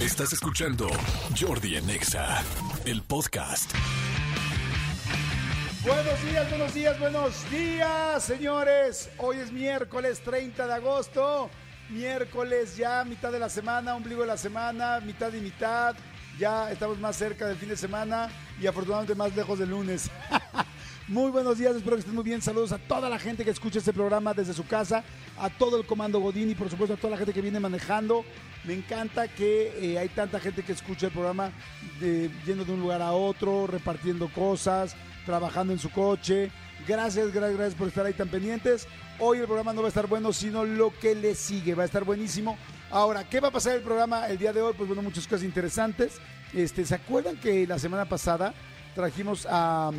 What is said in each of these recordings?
Estás escuchando Jordi en Exa, el podcast. Buenos días, buenos días, buenos días, señores. Hoy es miércoles 30 de agosto. Miércoles ya, mitad de la semana, ombligo de la semana, mitad y mitad. Ya estamos más cerca del fin de semana y afortunadamente más lejos del lunes. Muy buenos días, espero que estén muy bien. Saludos a toda la gente que escucha este programa desde su casa, a todo el comando Godín y por supuesto a toda la gente que viene manejando. Me encanta que eh, hay tanta gente que escucha el programa yendo de un lugar a otro, repartiendo cosas, trabajando en su coche. Gracias, gracias, gracias por estar ahí tan pendientes. Hoy el programa no va a estar bueno, sino lo que le sigue. Va a estar buenísimo. Ahora, ¿qué va a pasar el programa el día de hoy? Pues bueno, muchas cosas interesantes. Este, ¿Se acuerdan que la semana pasada trajimos a,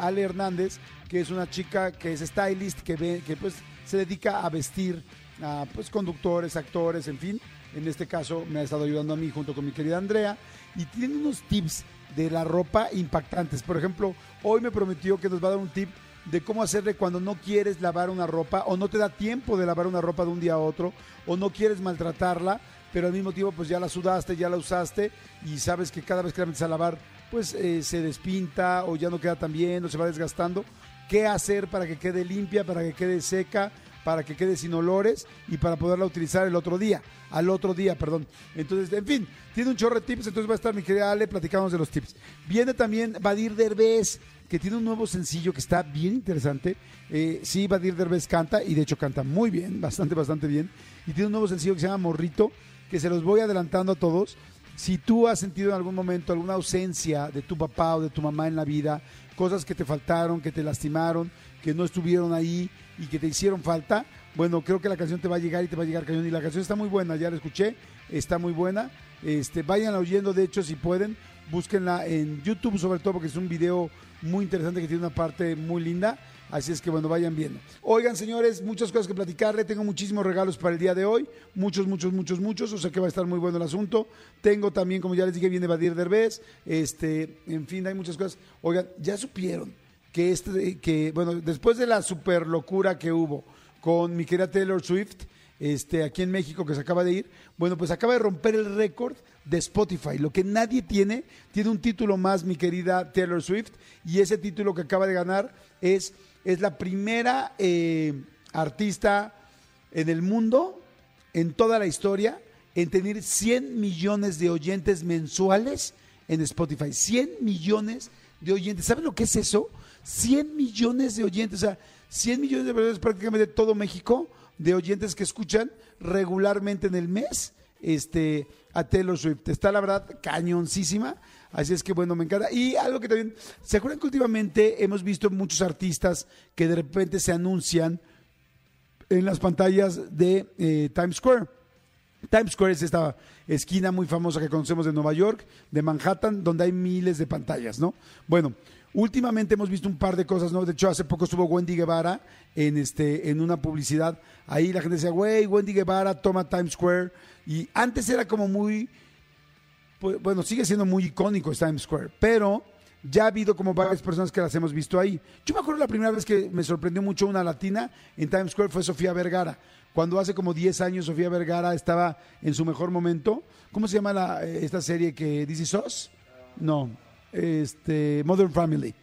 Ale Hernández, que es una chica que es stylist, que pues se dedica a vestir a pues, conductores, actores, en fin. En este caso me ha estado ayudando a mí junto con mi querida Andrea. Y tiene unos tips de la ropa impactantes. Por ejemplo, hoy me prometió que nos va a dar un tip de cómo hacerle cuando no quieres lavar una ropa o no te da tiempo de lavar una ropa de un día a otro o no quieres maltratarla, pero al mismo tiempo pues ya la sudaste, ya la usaste y sabes que cada vez que la metes a lavar pues eh, se despinta o ya no queda tan bien o se va desgastando. ¿Qué hacer para que quede limpia, para que quede seca, para que quede sin olores y para poderla utilizar el otro día, al otro día, perdón. Entonces, en fin, tiene un chorro de tips, entonces va a estar mi querida Ale platicándonos de los tips. Viene también Badir Derbez, que tiene un nuevo sencillo que está bien interesante. Eh, sí, Badir Derbez canta, y de hecho canta muy bien, bastante, bastante bien. Y tiene un nuevo sencillo que se llama Morrito, que se los voy adelantando a todos. Si tú has sentido en algún momento alguna ausencia de tu papá o de tu mamá en la vida, cosas que te faltaron, que te lastimaron, que no estuvieron ahí y que te hicieron falta, bueno, creo que la canción te va a llegar y te va a llegar cañón. Y la canción está muy buena, ya la escuché, está muy buena. Este, vayan oyendo, de hecho, si pueden, búsquenla en YouTube, sobre todo porque es un video muy interesante que tiene una parte muy linda. Así es que bueno, vayan viendo. Oigan, señores, muchas cosas que platicarle. Tengo muchísimos regalos para el día de hoy. Muchos, muchos, muchos, muchos. O sea que va a estar muy bueno el asunto. Tengo también, como ya les dije, viene Badir Derbez. Este, en fin, hay muchas cosas. Oigan, ya supieron que este, que, bueno, después de la super locura que hubo con mi querida Taylor Swift, este, aquí en México que se acaba de ir, bueno, pues acaba de romper el récord de Spotify. Lo que nadie tiene, tiene un título más, mi querida Taylor Swift, y ese título que acaba de ganar es, es la primera eh, artista en el mundo, en toda la historia, en tener 100 millones de oyentes mensuales en Spotify. 100 millones de oyentes. ¿Saben lo que es eso? 100 millones de oyentes. O sea, 100 millones de personas prácticamente todo México de oyentes que escuchan regularmente en el mes este, a Taylor Swift. Está la verdad cañoncísima. Así es que bueno, me encanta. Y algo que también, ¿se acuerdan que últimamente hemos visto muchos artistas que de repente se anuncian en las pantallas de eh, Times Square? Times Square es esta esquina muy famosa que conocemos de Nueva York, de Manhattan, donde hay miles de pantallas, ¿no? Bueno, últimamente hemos visto un par de cosas, ¿no? De hecho, hace poco estuvo Wendy Guevara en, este, en una publicidad. Ahí la gente decía, güey, Wendy Guevara toma Times Square. Y antes era como muy, pues, bueno, sigue siendo muy icónico Times Square, pero ya ha habido como varias personas que las hemos visto ahí. Yo me acuerdo la primera vez que me sorprendió mucho una latina en Times Square fue Sofía Vergara. Cuando hace como 10 años Sofía Vergara estaba en su mejor momento. ¿Cómo se llama la, eh, esta serie que dice Sos? No, este, Modern Family.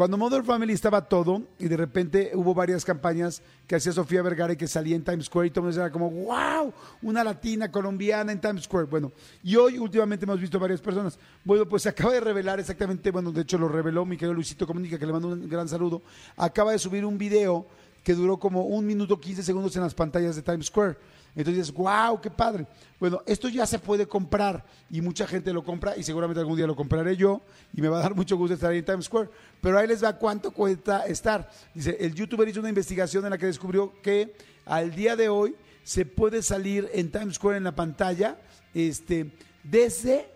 Cuando Modern Family estaba todo y de repente hubo varias campañas que hacía Sofía Vergara y que salía en Times Square y todo el mundo era como, wow, una latina colombiana en Times Square. Bueno, y hoy últimamente hemos visto varias personas. Bueno, pues se acaba de revelar exactamente, bueno, de hecho lo reveló mi querido Luisito Comunica, que le mando un gran saludo. Acaba de subir un video que duró como un minuto 15 segundos en las pantallas de Times Square. Entonces wow, qué padre. Bueno, esto ya se puede comprar y mucha gente lo compra y seguramente algún día lo compraré yo y me va a dar mucho gusto estar ahí en Times Square. Pero ahí les va cuánto cuesta estar. Dice, el youtuber hizo una investigación en la que descubrió que al día de hoy se puede salir en Times Square en la pantalla este, desde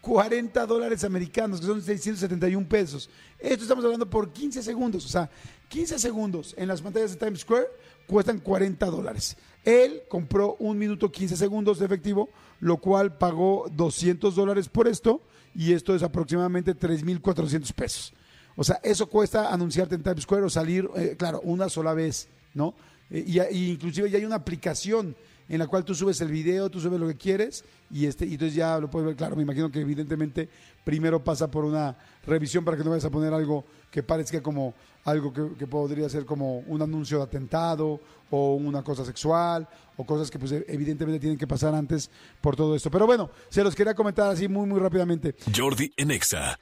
40 dólares americanos, que son 671 pesos. Esto estamos hablando por 15 segundos, o sea, 15 segundos en las pantallas de Times Square cuestan 40 dólares. Él compró un minuto 15 segundos de efectivo, lo cual pagó 200 dólares por esto, y esto es aproximadamente 3.400 pesos. O sea, eso cuesta anunciarte en Times Square o salir, eh, claro, una sola vez, ¿no? Eh, y, y inclusive ya hay una aplicación en la cual tú subes el video, tú subes lo que quieres y este y entonces ya lo puedes ver. Claro, me imagino que evidentemente primero pasa por una revisión para que no vayas a poner algo que parezca como algo que, que podría ser como un anuncio de atentado o una cosa sexual o cosas que pues evidentemente tienen que pasar antes por todo esto. Pero bueno, se los quería comentar así muy muy rápidamente. Jordi en Exa.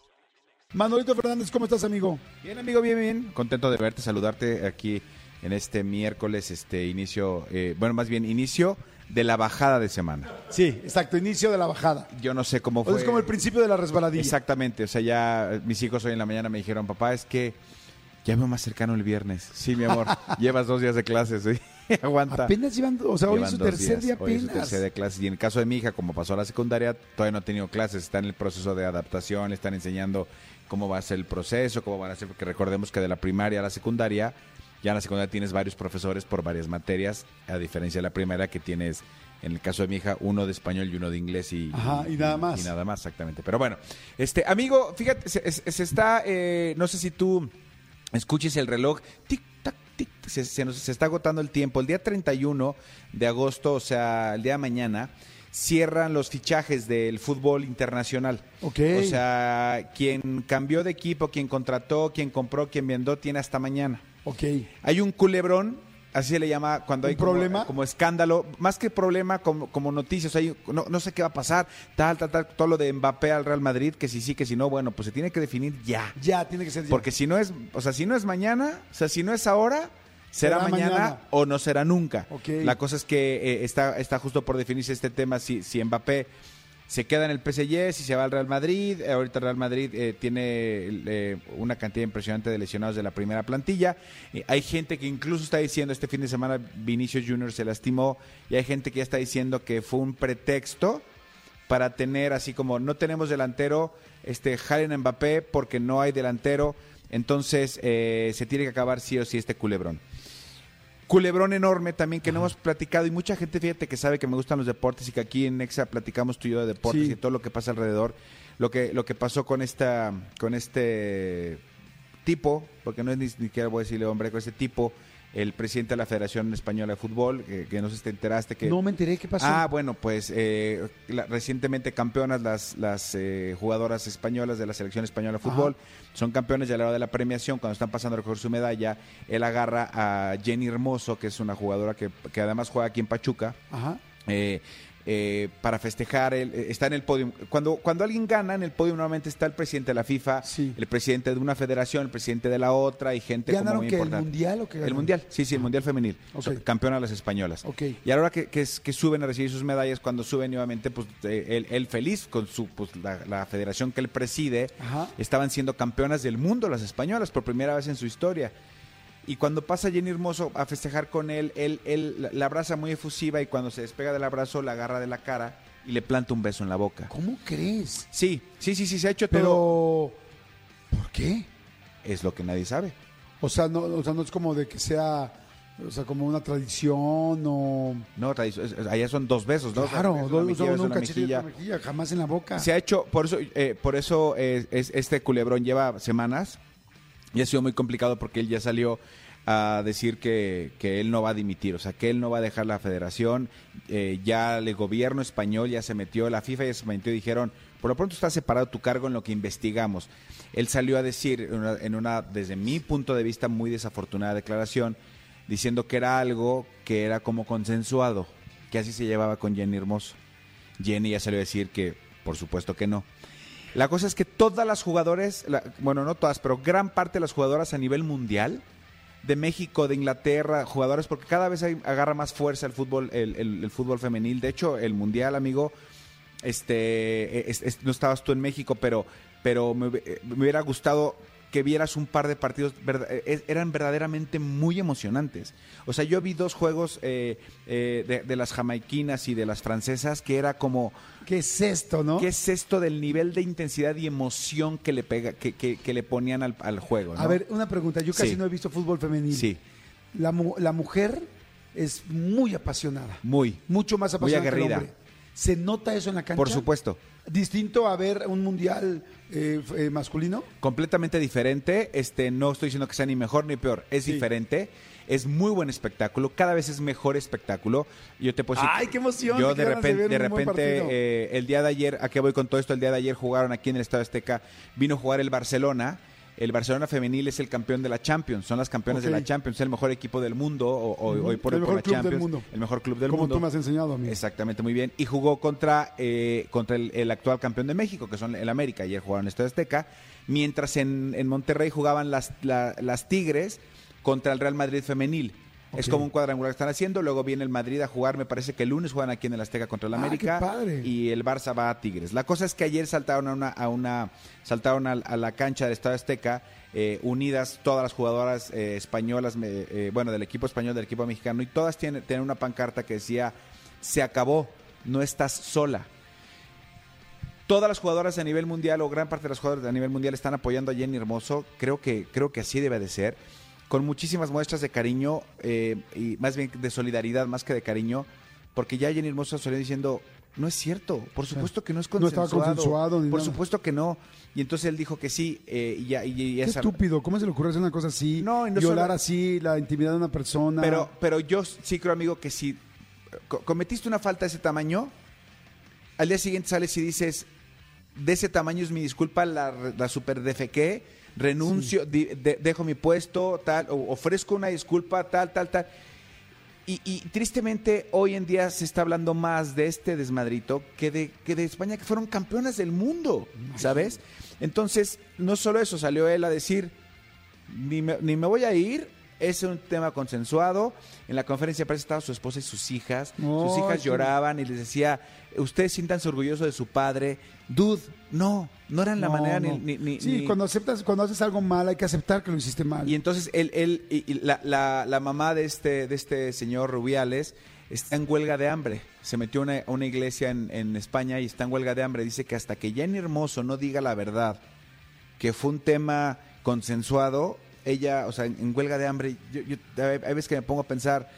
Manolito Fernández, ¿cómo estás, amigo? Bien, amigo, bien, bien. Contento de verte, saludarte aquí en este miércoles, este inicio, eh, bueno, más bien inicio de la bajada de semana. Sí, exacto, inicio de la bajada. Yo no sé cómo O fue. es como el principio de la resbaladilla. Exactamente, o sea, ya eh, mis hijos hoy en la mañana me dijeron, papá, es que ya veo más cercano el viernes. Sí, mi amor, llevas dos días de clases, ¿sí? Aguanta. Apenas llevan, o sea, hoy es su tercer días. día Hoy es su apenas. tercer día de clases. Y en el caso de mi hija, como pasó a la secundaria, todavía no ha tenido clases. Está en el proceso de adaptación, le están enseñando cómo va a ser el proceso, cómo van a ser, porque recordemos que de la primaria a la secundaria, ya en la secundaria tienes varios profesores por varias materias, a diferencia de la primaria que tienes, en el caso de mi hija, uno de español y uno de inglés y, Ajá, y nada más. Y nada más, exactamente. Pero bueno, este amigo, fíjate, se, se- está, eh, no sé si tú escuches el reloj, tic, tac, tic, se, se nos se está agotando el tiempo. El día 31 de agosto, o sea, el día de mañana, cierran los fichajes del fútbol internacional. Ok. O sea, quien cambió de equipo, quien contrató, quien compró, quien vendió, tiene hasta mañana. Ok. Hay un culebrón, así se le llama cuando ¿Un hay como- problema? Como, escándalo, más que problema, como, como noticias, hay, no, no sé qué va a pasar, tal, tal, tal, todo lo de Mbappé al Real Madrid, que si sí, que si no, bueno, pues se tiene que definir ya. Ya, tiene que ser ya. Porque si no es, o sea, si no es mañana, o sea, si no es ahora, será, Será mañana, mañana. o no será nunca. La cosa es que eh, está, está justo por definirse este tema, si, si Mbappé se queda en el PSG, si se va al Real Madrid, eh, ahorita Real Madrid eh, tiene eh, una cantidad impresionante de lesionados de la primera plantilla. Eh, hay gente que incluso está diciendo, este fin de semana Vinicius Junior se lastimó, y hay gente que ya está diciendo que fue un pretexto para tener así como no tenemos delantero, este jalen Mbappé porque no hay delantero, entonces se tiene que acabar sí o sí este culebrón. Culebrón enorme también que no hemos platicado y mucha gente fíjate que sabe que me gustan los deportes y que aquí en Nexa platicamos tú y yo de deportes Sí. y todo lo que pasa alrededor. Lo que lo que pasó con esta con este tipo, porque no es ni ni siquiera voy a decirle hombre, con este tipo, el presidente de la Federación Española de Fútbol, que, que no sé si te enteraste que No me enteré qué pasó. Ah, bueno, pues eh, la- recientemente campeonas las, las eh, jugadoras españolas de la selección española de fútbol son campeones y a la hora de la premiación, cuando están pasando a recoger su medalla, él agarra a Jenny Hermoso, que es una jugadora que, que además juega aquí en Pachuca, Ajá. eh, eh, para festejar, él, eh, está en el podio. Cuando, cuando alguien gana, en el podio normalmente está el presidente de la FIFA, Sí. el presidente de una federación, el presidente de la otra y gente como ¿Ganaron muy que el importante. mundial o qué El ganaron? mundial, sí, sí, el mundial femenil. Ok. Son campeonas las españolas. Ok. Y a la hora que, que, es- que suben a recibir sus medallas, cuando suben nuevamente, pues eh, él, él feliz con su pues, la, la federación que él preside, Ajá. estaban siendo campeonas del mundo las españolas por primera vez en su historia. Y cuando pasa Jenny Hermoso a festejar con él, él, él la- abraza muy efusiva y cuando se despega del abrazo la agarra de la cara y le planta un beso en la boca. ¿Cómo crees? Sí, sí, sí, sí, se ha hecho todo. Pero, ¿por qué? Es lo que nadie sabe. O sea, no, o sea, no es como de que sea, o sea, como una tradición o... No, es- allá son dos besos, ¿no? Claro, Una dos, mejilla, uno beso en un la cachete y mejilla. jamás en la boca. Se ha hecho, por eso, eh, por eso eh, es, este culebrón lleva semanas y ha sido muy complicado porque él ya salió a decir que, que él no va a dimitir, o sea, que él no va a dejar la federación. eh, ya el gobierno español ya se metió, la FIFA ya se metió y dijeron, por lo pronto está separado tu cargo en lo que investigamos. Él salió a decir en una, desde mi punto de vista, muy desafortunada declaración, diciendo que era algo que era como consensuado, que así se llevaba con Jenny Hermoso. Jenny ya salió a decir que, por supuesto que no. La cosa es que todas las jugadoras, bueno, no todas, pero gran parte de las jugadoras a nivel mundial, de México, de Inglaterra, jugadores, porque cada vez hay- agarra más fuerza el fútbol, el, el- fútbol femenil. De hecho, el mundial, amigo, este, es- es- no estabas tú en México, pero, pero me, me hubiera gustado que vieras un par de partidos, eh, eran verdaderamente muy emocionantes. O sea, yo vi dos juegos eh, eh, de, de las jamaiquinas y de las francesas que era como, ¿Qué es esto, no? ¿Qué es esto del nivel de intensidad y emoción que le pega, que, que- que le ponían al, al juego? ¿no? A ver, una pregunta. Yo casi Sí. no he visto fútbol femenil. Sí, La, mu- la mujer es muy apasionada. muy. Mucho más Muy apasionada que el aguerrida. hombre. ¿Se nota eso en la cancha? Por supuesto. Distinto a ver un mundial eh, eh, masculino. completamente diferente. Este, no estoy diciendo que sea ni mejor ni peor, es Sí. diferente. Es muy buen espectáculo, cada vez es mejor espectáculo. Yo te puedo decir, ¡Ay, qué emoción! Yo de repente, de repente eh, el día de ayer, ¿a qué voy con todo esto? El día de ayer jugaron aquí en el Estado Azteca, vino a jugar el Barcelona. El Barcelona femenil es el campeón de la Champions, son las campeones Ok. de la Champions, es el mejor equipo del mundo o- hoy por el hoy por mejor la club del Champions, mundo. el mejor club del como mundo. tú me has enseñado a mí. Exactamente, muy bien. Y jugó contra, eh, contra el, el actual campeón de México, que son el América. Ayer jugaron Estadio Azteca. Mientras en, en Monterrey jugaban las, la- las Tigres contra el Real Madrid femenil. Es como un cuadrangular que están haciendo. Luego viene el Madrid a jugar. Me parece que el lunes juegan aquí en el Azteca contra el América. padre. Y el Barça va a Tigres. La cosa es que ayer saltaron a una, a una saltaron a, a la cancha del Estadio Azteca. eh, unidas todas las jugadoras eh, españolas, eh, bueno, del equipo español, del equipo mexicano, y todas tienen, tienen una pancarta que decía, se acabó, no estás sola. Todas las jugadoras a nivel mundial o gran parte de las jugadoras a nivel mundial están apoyando a Jenny Hermoso. Creo que, creo que así debe de ser. Con muchísimas muestras de cariño eh, y más bien de solidaridad más que de cariño. Porque ya Jenny Hermoso salió diciendo, no es cierto, por supuesto que no es No consensuado. estaba consensuado ni Por nada. supuesto que no. Y entonces él dijo que sí. eh, y ya, y, y Qué estúpido, ¿cómo se le ocurre hacer una cosa así? No, no Violar solo- así la intimidad de una persona. Pero, pero yo sí creo, amigo, que si co- cometiste una falta de ese tamaño, al día siguiente sales y dices, de ese tamaño es mi disculpa, la, la super defequé, renuncio, de- dejo mi puesto, tal, o ofrezco una disculpa, tal, tal, tal. Y, y tristemente hoy en día se está hablando más de este desmadrito que de, que de España, que fueron campeonas del mundo, ¿sabes? Entonces, no solo eso, salió él a decir, ni me, ni me voy a ir. Es un tema consensuado. En la conferencia de prensa estaban su esposa y sus hijas. No, sus hijas sí. lloraban y les decía, ustedes siéntanse orgullosos de su padre. Dude, no, no eran la No, manera no. ni... sí, ni- cuando aceptas, cuando haces algo mal, hay que aceptar que lo hiciste mal. y entonces él, él y, la, la- la mamá de este, de este señor Rubiales está en huelga de hambre. Se metió a una, una iglesia en, en España y está en huelga de hambre. Dice que hasta que Jenny Hermoso no diga la verdad, que fue un tema consensuado, ella, o sea, en, en huelga de hambre, yo, yo- hay veces que me pongo a pensar,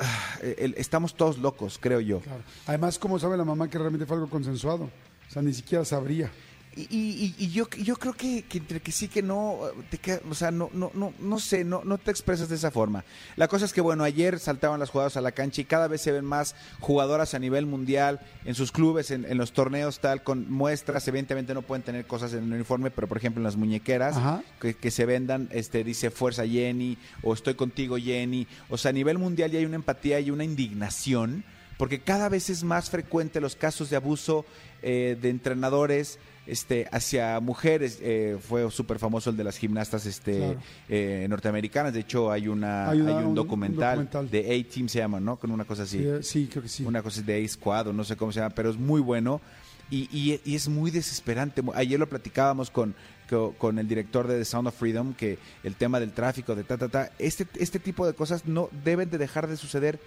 ah, estamos todos locos, creo yo. Claro. Además, ¿cómo sabe la mamá que realmente fue algo consensuado? O sea, ni siquiera sabría. Y, y- y yo, yo creo que, que entre que sí que no, te queda- o sea, no, no, no, no sé, no, no te expresas de esa forma. La cosa es que, bueno, ayer saltaban las jugadoras a la cancha y cada vez se ven más jugadoras a nivel mundial en sus clubes, en, en los torneos, tal, con muestras. Evidentemente no pueden tener cosas en el uniforme, pero por ejemplo en las muñequeras que, que se vendan, este, dice fuerza Jenny o estoy contigo Jenny. O sea, a nivel mundial ya hay una empatía y una indignación porque cada vez es más frecuente los casos de abuso eh, de entrenadores este, hacia mujeres. Eh, fue súper famoso el de las gimnastas este, Claro. eh, norteamericanas. De hecho, hay, una, Hay una- un, un- un documental, documental. de A-Team, se llama, ¿no? Con una cosa así. Sí, eh, sí, creo que sí. Una cosa de A-Squad no sé cómo se llama, pero es muy bueno. Y, y- y es muy desesperante. Ayer lo platicábamos con, co- con, el director de The Sound of Freedom, que el tema del tráfico, de ta, ta, ta, este, este tipo de cosas no deben de dejar de suceder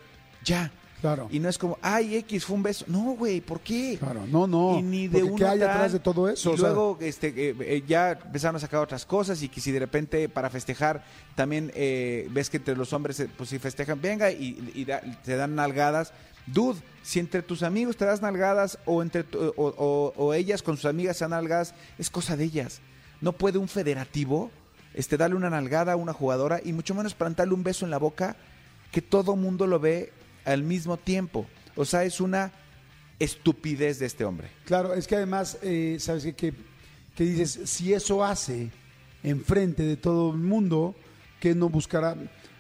ya. Claro. Y no es como, ay, X, fue un beso. No, güey, ¿por qué? Claro, no, no. Y ni de ¿Qué hay tal. atrás de todo eso? Y O sea, luego este, eh, eh, ya empezaron a sacar otras cosas y que si de repente para festejar también eh, ves que entre los hombres, pues si festejan, venga y, y da- te dan nalgadas. Dude, si entre tus amigos te das nalgadas o, entre tu- o, o- o ellas con sus amigas se dan nalgadas, es cosa de ellas. No puede un federativo este, darle una nalgada a una jugadora y mucho menos plantarle un beso en la boca que todo mundo lo ve al mismo tiempo. O sea, es una estupidez de este hombre. Claro, es que además, eh, ¿sabes qué? Que, que dices, si eso hace enfrente de todo el mundo, ¿qué no buscará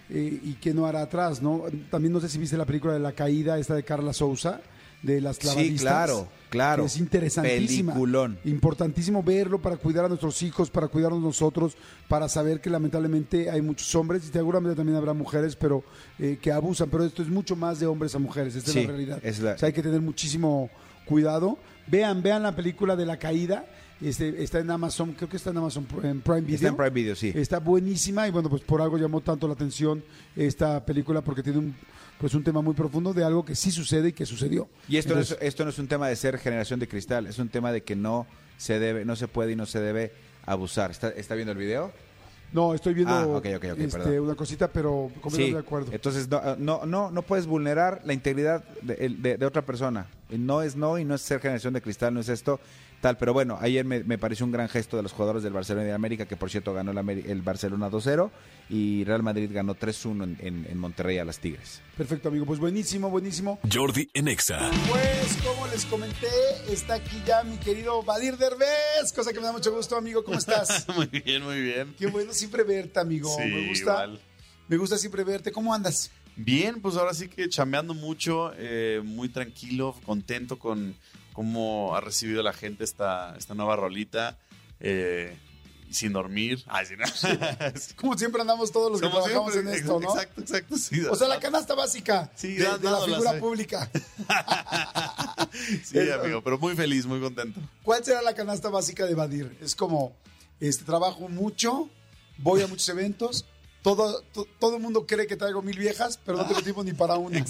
eh, y qué no hará atrás, no? También no sé si viste la película de La Caída, esta de Carla Souza, de las Sí, clavadistas. claro, claro. que es interesantísima. Peliculón. Importantísimo verlo para cuidar a nuestros hijos, para cuidarnos nosotros, para saber que lamentablemente hay muchos hombres y seguramente también habrá mujeres, pero eh, que abusan. Pero esto es mucho más de hombres a mujeres, esta Sí, es la realidad. es la- O sea, hay que tener muchísimo cuidado. Vean, vean la película de la caída. Este, está en Amazon, creo que está en Amazon en Prime Video. Está en Prime Video, sí. Está buenísima y bueno, pues por algo llamó tanto la atención esta película porque tiene un pues un tema muy profundo de algo que sí sucede y que sucedió. Y esto, Entonces, no es, esto no es un tema de ser generación de cristal, es un tema de que no se debe, no se puede y no se debe abusar. ¿Está, está viendo el video? No, estoy viendo Ah, ok, ok, ok, este, una cosita, pero completamente Sí, de acuerdo. entonces no, no, no, no puedes vulnerar la integridad de, de- de otra persona. No es no y no es ser generación de cristal, no es esto, tal. Pero bueno, ayer me, me pareció un gran gesto de los jugadores del Barcelona y de América, que por cierto ganó el, Barcelona 2-0 y Real Madrid ganó 3-1 en, en- en Monterrey a las Tigres. Perfecto, amigo. Pues buenísimo, buenísimo. Jordi en Exa. Pues, como les comenté, está aquí ya mi querido Badir Derbez, cosa que me da mucho gusto, amigo. ¿Cómo estás? Muy bien, muy bien. Qué bueno siempre verte, amigo. Sí, me gusta. igual. Me gusta siempre verte. ¿Cómo andas? Bien, pues ahora sí que chambeando mucho, eh, muy tranquilo, contento con cómo ha recibido la gente esta, esta nueva rolita, eh, sin dormir. Ay. Como siempre andamos todos los que Como trabajamos siempre, en esto, ¿no? Exacto, exacto. Sí, O sea, la canasta básica Sí, de, de la figura pública. Sí, amigo, pero muy feliz, muy contento. ¿Cuál será la canasta básica de Badir? Es como, este, trabajo mucho, voy a muchos eventos, todo, to- todo el mundo cree que traigo mil viejas, pero no tengo tiempo ni para una.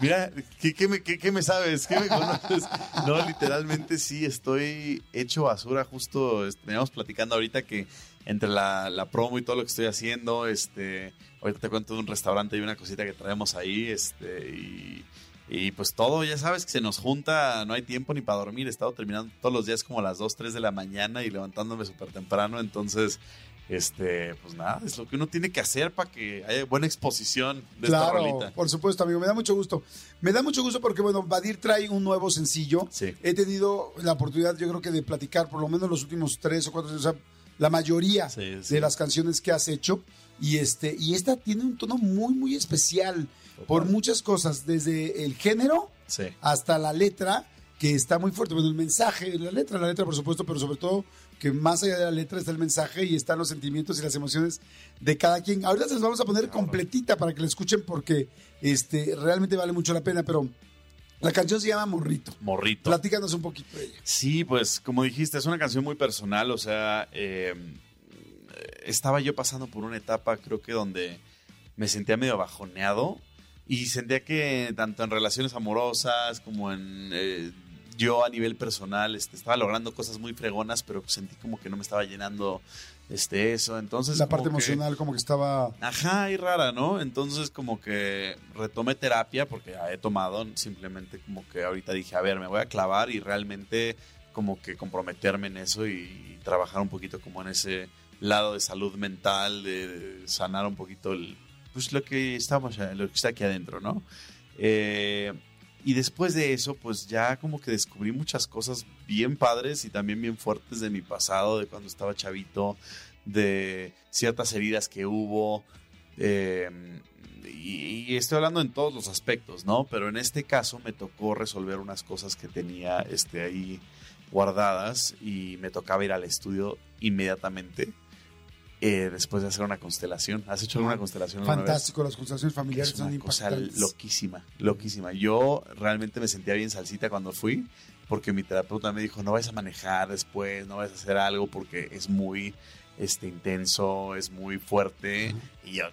Mira, ¿qué, me, sabes? ¿Qué me conoces? No, literalmente sí, estoy hecho basura. Justo este, veníamos platicando ahorita que entre la, la promo y todo lo que estoy haciendo, este, ahorita te cuento de un restaurante y una cosita que traemos ahí, este, y, y pues todo, ya sabes que se nos junta, no hay tiempo ni para dormir. He estado terminando todos los días como a las 2, 3 de la mañana y levantándome súper temprano, entonces... Este, pues nada, es lo que uno tiene que hacer para que haya buena exposición de esta Claro, rolita. por supuesto, amigo. Me da mucho gusto. Me da mucho gusto porque, bueno, Badir trae un nuevo sencillo. Sí. He tenido la oportunidad, yo creo que de platicar por lo menos los últimos tres o cuatro años, o sea, la mayoría Sí, sí. de las canciones que has hecho. Y este, y esta tiene un tono muy, muy especial por muchas cosas, desde el género hasta la letra, que está muy fuerte. Bueno, el mensaje, la letra, la letra, por supuesto, pero sobre todo que más allá de la letra está el mensaje y están los sentimientos y las emociones de cada quien. Ahorita se las vamos a poner completita para que la escuchen porque este, realmente vale mucho la pena, pero la canción se llama Morrito. Morrito. Platícanos un poquito de ella. Sí, pues como dijiste, es una canción muy personal, o sea, eh, estaba yo pasando por una etapa, creo que donde me sentía medio bajoneado y sentía que tanto en relaciones amorosas como en eh, yo a nivel personal este, estaba logrando cosas muy fregonas, pero sentí como que no me estaba llenando este, eso, entonces... La parte que- emocional como que estaba... Ajá, y rara, ¿no? Entonces como que retomé terapia porque ya he tomado, simplemente como que ahorita dije, a ver, me voy a clavar y realmente como que comprometerme en eso y, trabajar un poquito como en ese lado de salud mental, de, de sanar un poquito el, pues lo que estamos, lo que está aquí adentro, ¿no? Eh, y después de eso, pues ya como que descubrí muchas cosas bien padres y también bien fuertes de mi pasado, de cuando estaba chavito, de ciertas heridas que hubo. eh, y, y estoy hablando en todos los aspectos, ¿no? Pero en este caso me tocó resolver unas cosas que tenía este, ahí guardadas y me tocaba ir al estudio inmediatamente eh, después de hacer una constelación. ¿Has hecho alguna constelación alguna vez? Fantástico, las constelaciones familiares es son una cosa impactantes. loquísima, loquísima. Yo realmente me sentía bien salsita cuando fui, porque mi terapeuta me dijo, no vayas a manejar después, no vayas a hacer algo porque es muy este, intenso, es muy fuerte. Y yo,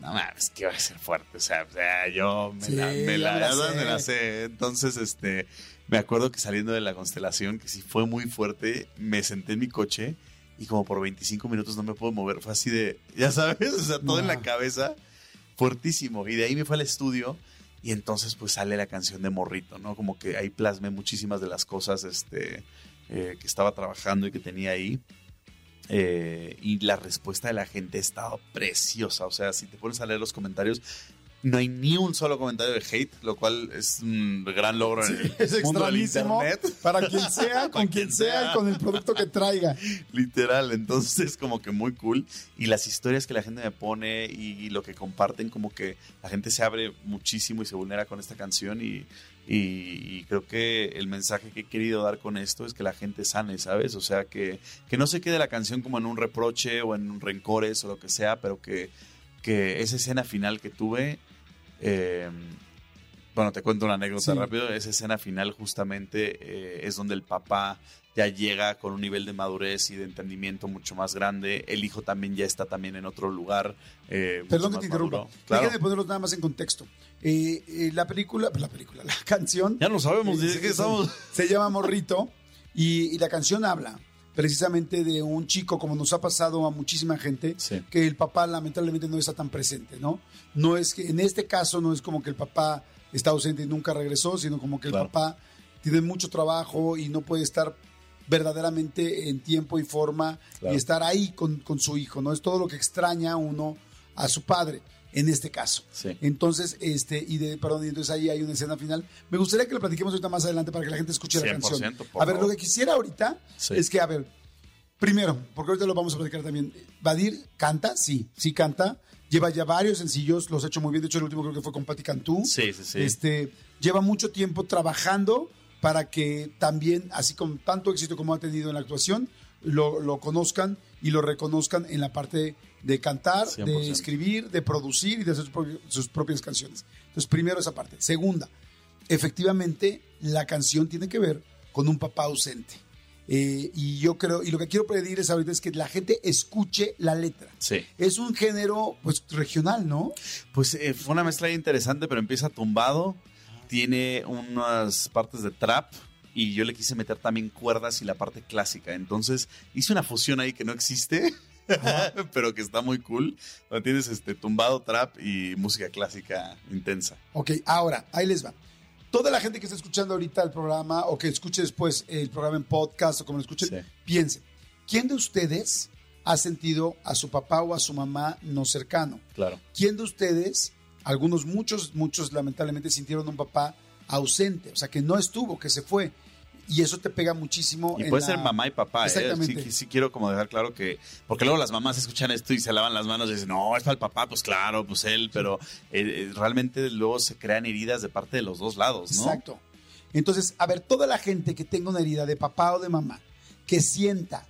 no mames, que va a ser fuerte. O sea, o sea, yo me Sí, la, me ya la- me la ya sabes, sé. me la sé. Entonces, este, me acuerdo que saliendo de la constelación, que sí fue muy fuerte, me senté en mi coche y como por 25 minutos no me puedo mover. Fue así de, ya sabes, o sea, todo en la cabeza, fuertísimo. Y de ahí me fue al estudio y entonces pues sale la canción de Morrito, ¿no? Como que ahí plasmé muchísimas de las cosas este, eh, que estaba trabajando y que tenía ahí. Eh, y la respuesta de la gente ha estado preciosa. O sea, si te pones a leer los comentarios, no hay ni un solo comentario de hate, lo cual es un gran logro en el Es mundo del internet. para quien sea, con quien sea y con el producto que traiga. Literal, entonces como que muy cool. Y las historias que la gente me pone y, lo que comparten, como que la gente se abre muchísimo y se vulnera con esta canción. Y, y- y creo que el mensaje que he querido dar con esto es que la gente sane, ¿sabes? O sea, que, que no se quede la canción como en un reproche o en un rencores o lo que sea, pero que, que esa escena final que tuve... eh, bueno, te cuento una anécdota Sí. rápido. Esa escena final justamente eh, es donde el papá ya llega con un nivel de madurez y de entendimiento mucho más grande. El hijo también ya está también en otro lugar. eh, Perdón que te interrumpa. Claro. Déjame ponerlos nada más en contexto. Eh, eh, la película, la película, la canción. Ya no sabemos qué se- estamos. Se llama Morrito y, y la canción habla precisamente de un chico, como nos ha pasado a muchísima gente, Sí. que el papá lamentablemente no está tan presente, ¿no? No es que, en este caso no es como que el papá está ausente y nunca regresó, sino como que el Claro. papá tiene mucho trabajo y no puede estar verdaderamente en tiempo y forma Claro. y estar ahí con, con su hijo, ¿no? Es todo lo que extraña uno a su padre, en este caso. Sí. Entonces, este, y de, perdón, y entonces ahí hay una escena final. Me gustaría que lo platiquemos ahorita más adelante para que la gente escuche la 100%, canción. A ver, favor. lo que quisiera ahorita Sí. es que, a ver, primero, porque ahorita lo vamos a platicar también. Badir canta, sí, sí canta. Lleva ya varios sencillos, los ha hecho muy bien. De hecho, el último creo que fue con Patti Cantú. Sí, sí, sí. Este, lleva mucho tiempo trabajando para que también, así con tanto éxito como ha tenido en la actuación, lo, lo conozcan y lo reconozcan en la parte de cantar, 100%. de escribir, de producir y de hacer sus propias canciones. Entonces, primero esa parte. Segunda, efectivamente, la canción tiene que ver con un papá ausente. Eh, y yo creo, y lo que quiero pedir es ahorita es que la gente escuche la letra. Sí. Es un género, pues, regional, ¿no? Pues eh, fue una mezcla interesante, pero empieza tumbado. Tiene unas partes de trap y yo le quise meter también cuerdas y la parte clásica. Entonces hice una fusión ahí que no existe, pero que está muy cool. Tienes este tumbado, trap y música clásica intensa. Ok, ahora, ahí les va. Toda la gente que está escuchando ahorita el programa o que escuche después el programa en podcast o como lo escuchen, Sí. piensen, ¿quién de ustedes ha sentido a su papá o a su mamá no cercano? Claro. ¿Quién de ustedes, algunos, muchos, muchos lamentablemente sintieron un papá ausente, o sea, que no estuvo, que se fue? Y eso te pega muchísimo. Y en puede la- ser mamá y papá, ¿eh? Exactamente. Sí, sí quiero como dejar claro que... Porque luego las mamás escuchan esto y se lavan las manos y dicen, no, es para el papá, pues claro, pues él, pero eh, eh, realmente luego se crean heridas de parte de los dos lados, ¿no? Exacto. Entonces, a ver, toda la gente que tenga una herida de papá o de mamá, que sienta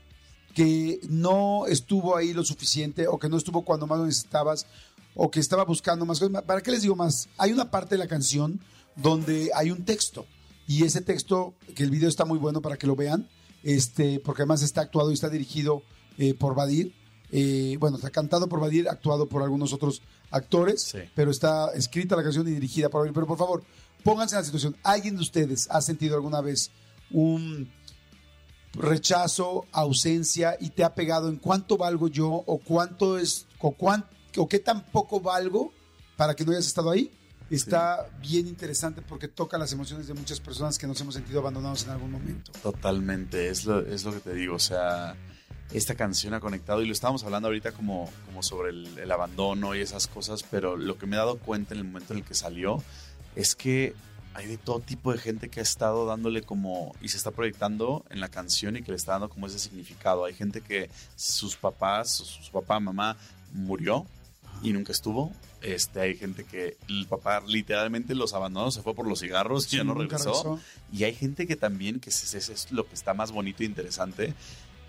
que no estuvo ahí lo suficiente o que no estuvo cuando más lo necesitabas o que estaba buscando más cosas. ¿Para qué les digo más? Hay una parte de la canción donde hay un texto y ese texto, que el video está muy bueno para que lo vean, este, porque además está actuado y está dirigido eh, por Badir. Eh, bueno, está cantado por Badir, actuado por algunos otros actores, Sí. pero está escrita la canción y dirigida por Badir. Pero por favor, pónganse en la situación. ¿Alguien de ustedes ha sentido alguna vez un rechazo, ausencia y te ha pegado en cuánto valgo yo o cuánto es o, cuán- o qué tan poco valgo para que no hayas estado ahí? Está bien interesante porque toca las emociones de muchas personas que nos hemos sentido abandonados en algún momento. Totalmente, es lo, es lo que te digo, o sea, esta canción ha conectado y lo estábamos hablando ahorita como, como sobre el, el abandono y esas cosas, pero lo que me he dado cuenta en el momento en el que salió es que hay de todo tipo de gente que ha estado dándole como y se está proyectando en la canción y que le está dando como ese significado. Hay gente que sus papás, su, su papá, mamá murió y nunca estuvo. Este, hay gente que el papá literalmente los abandonó, se fue por los cigarros y ya no regresó. Y hay gente que también, que es, es- es lo que está más bonito e interesante,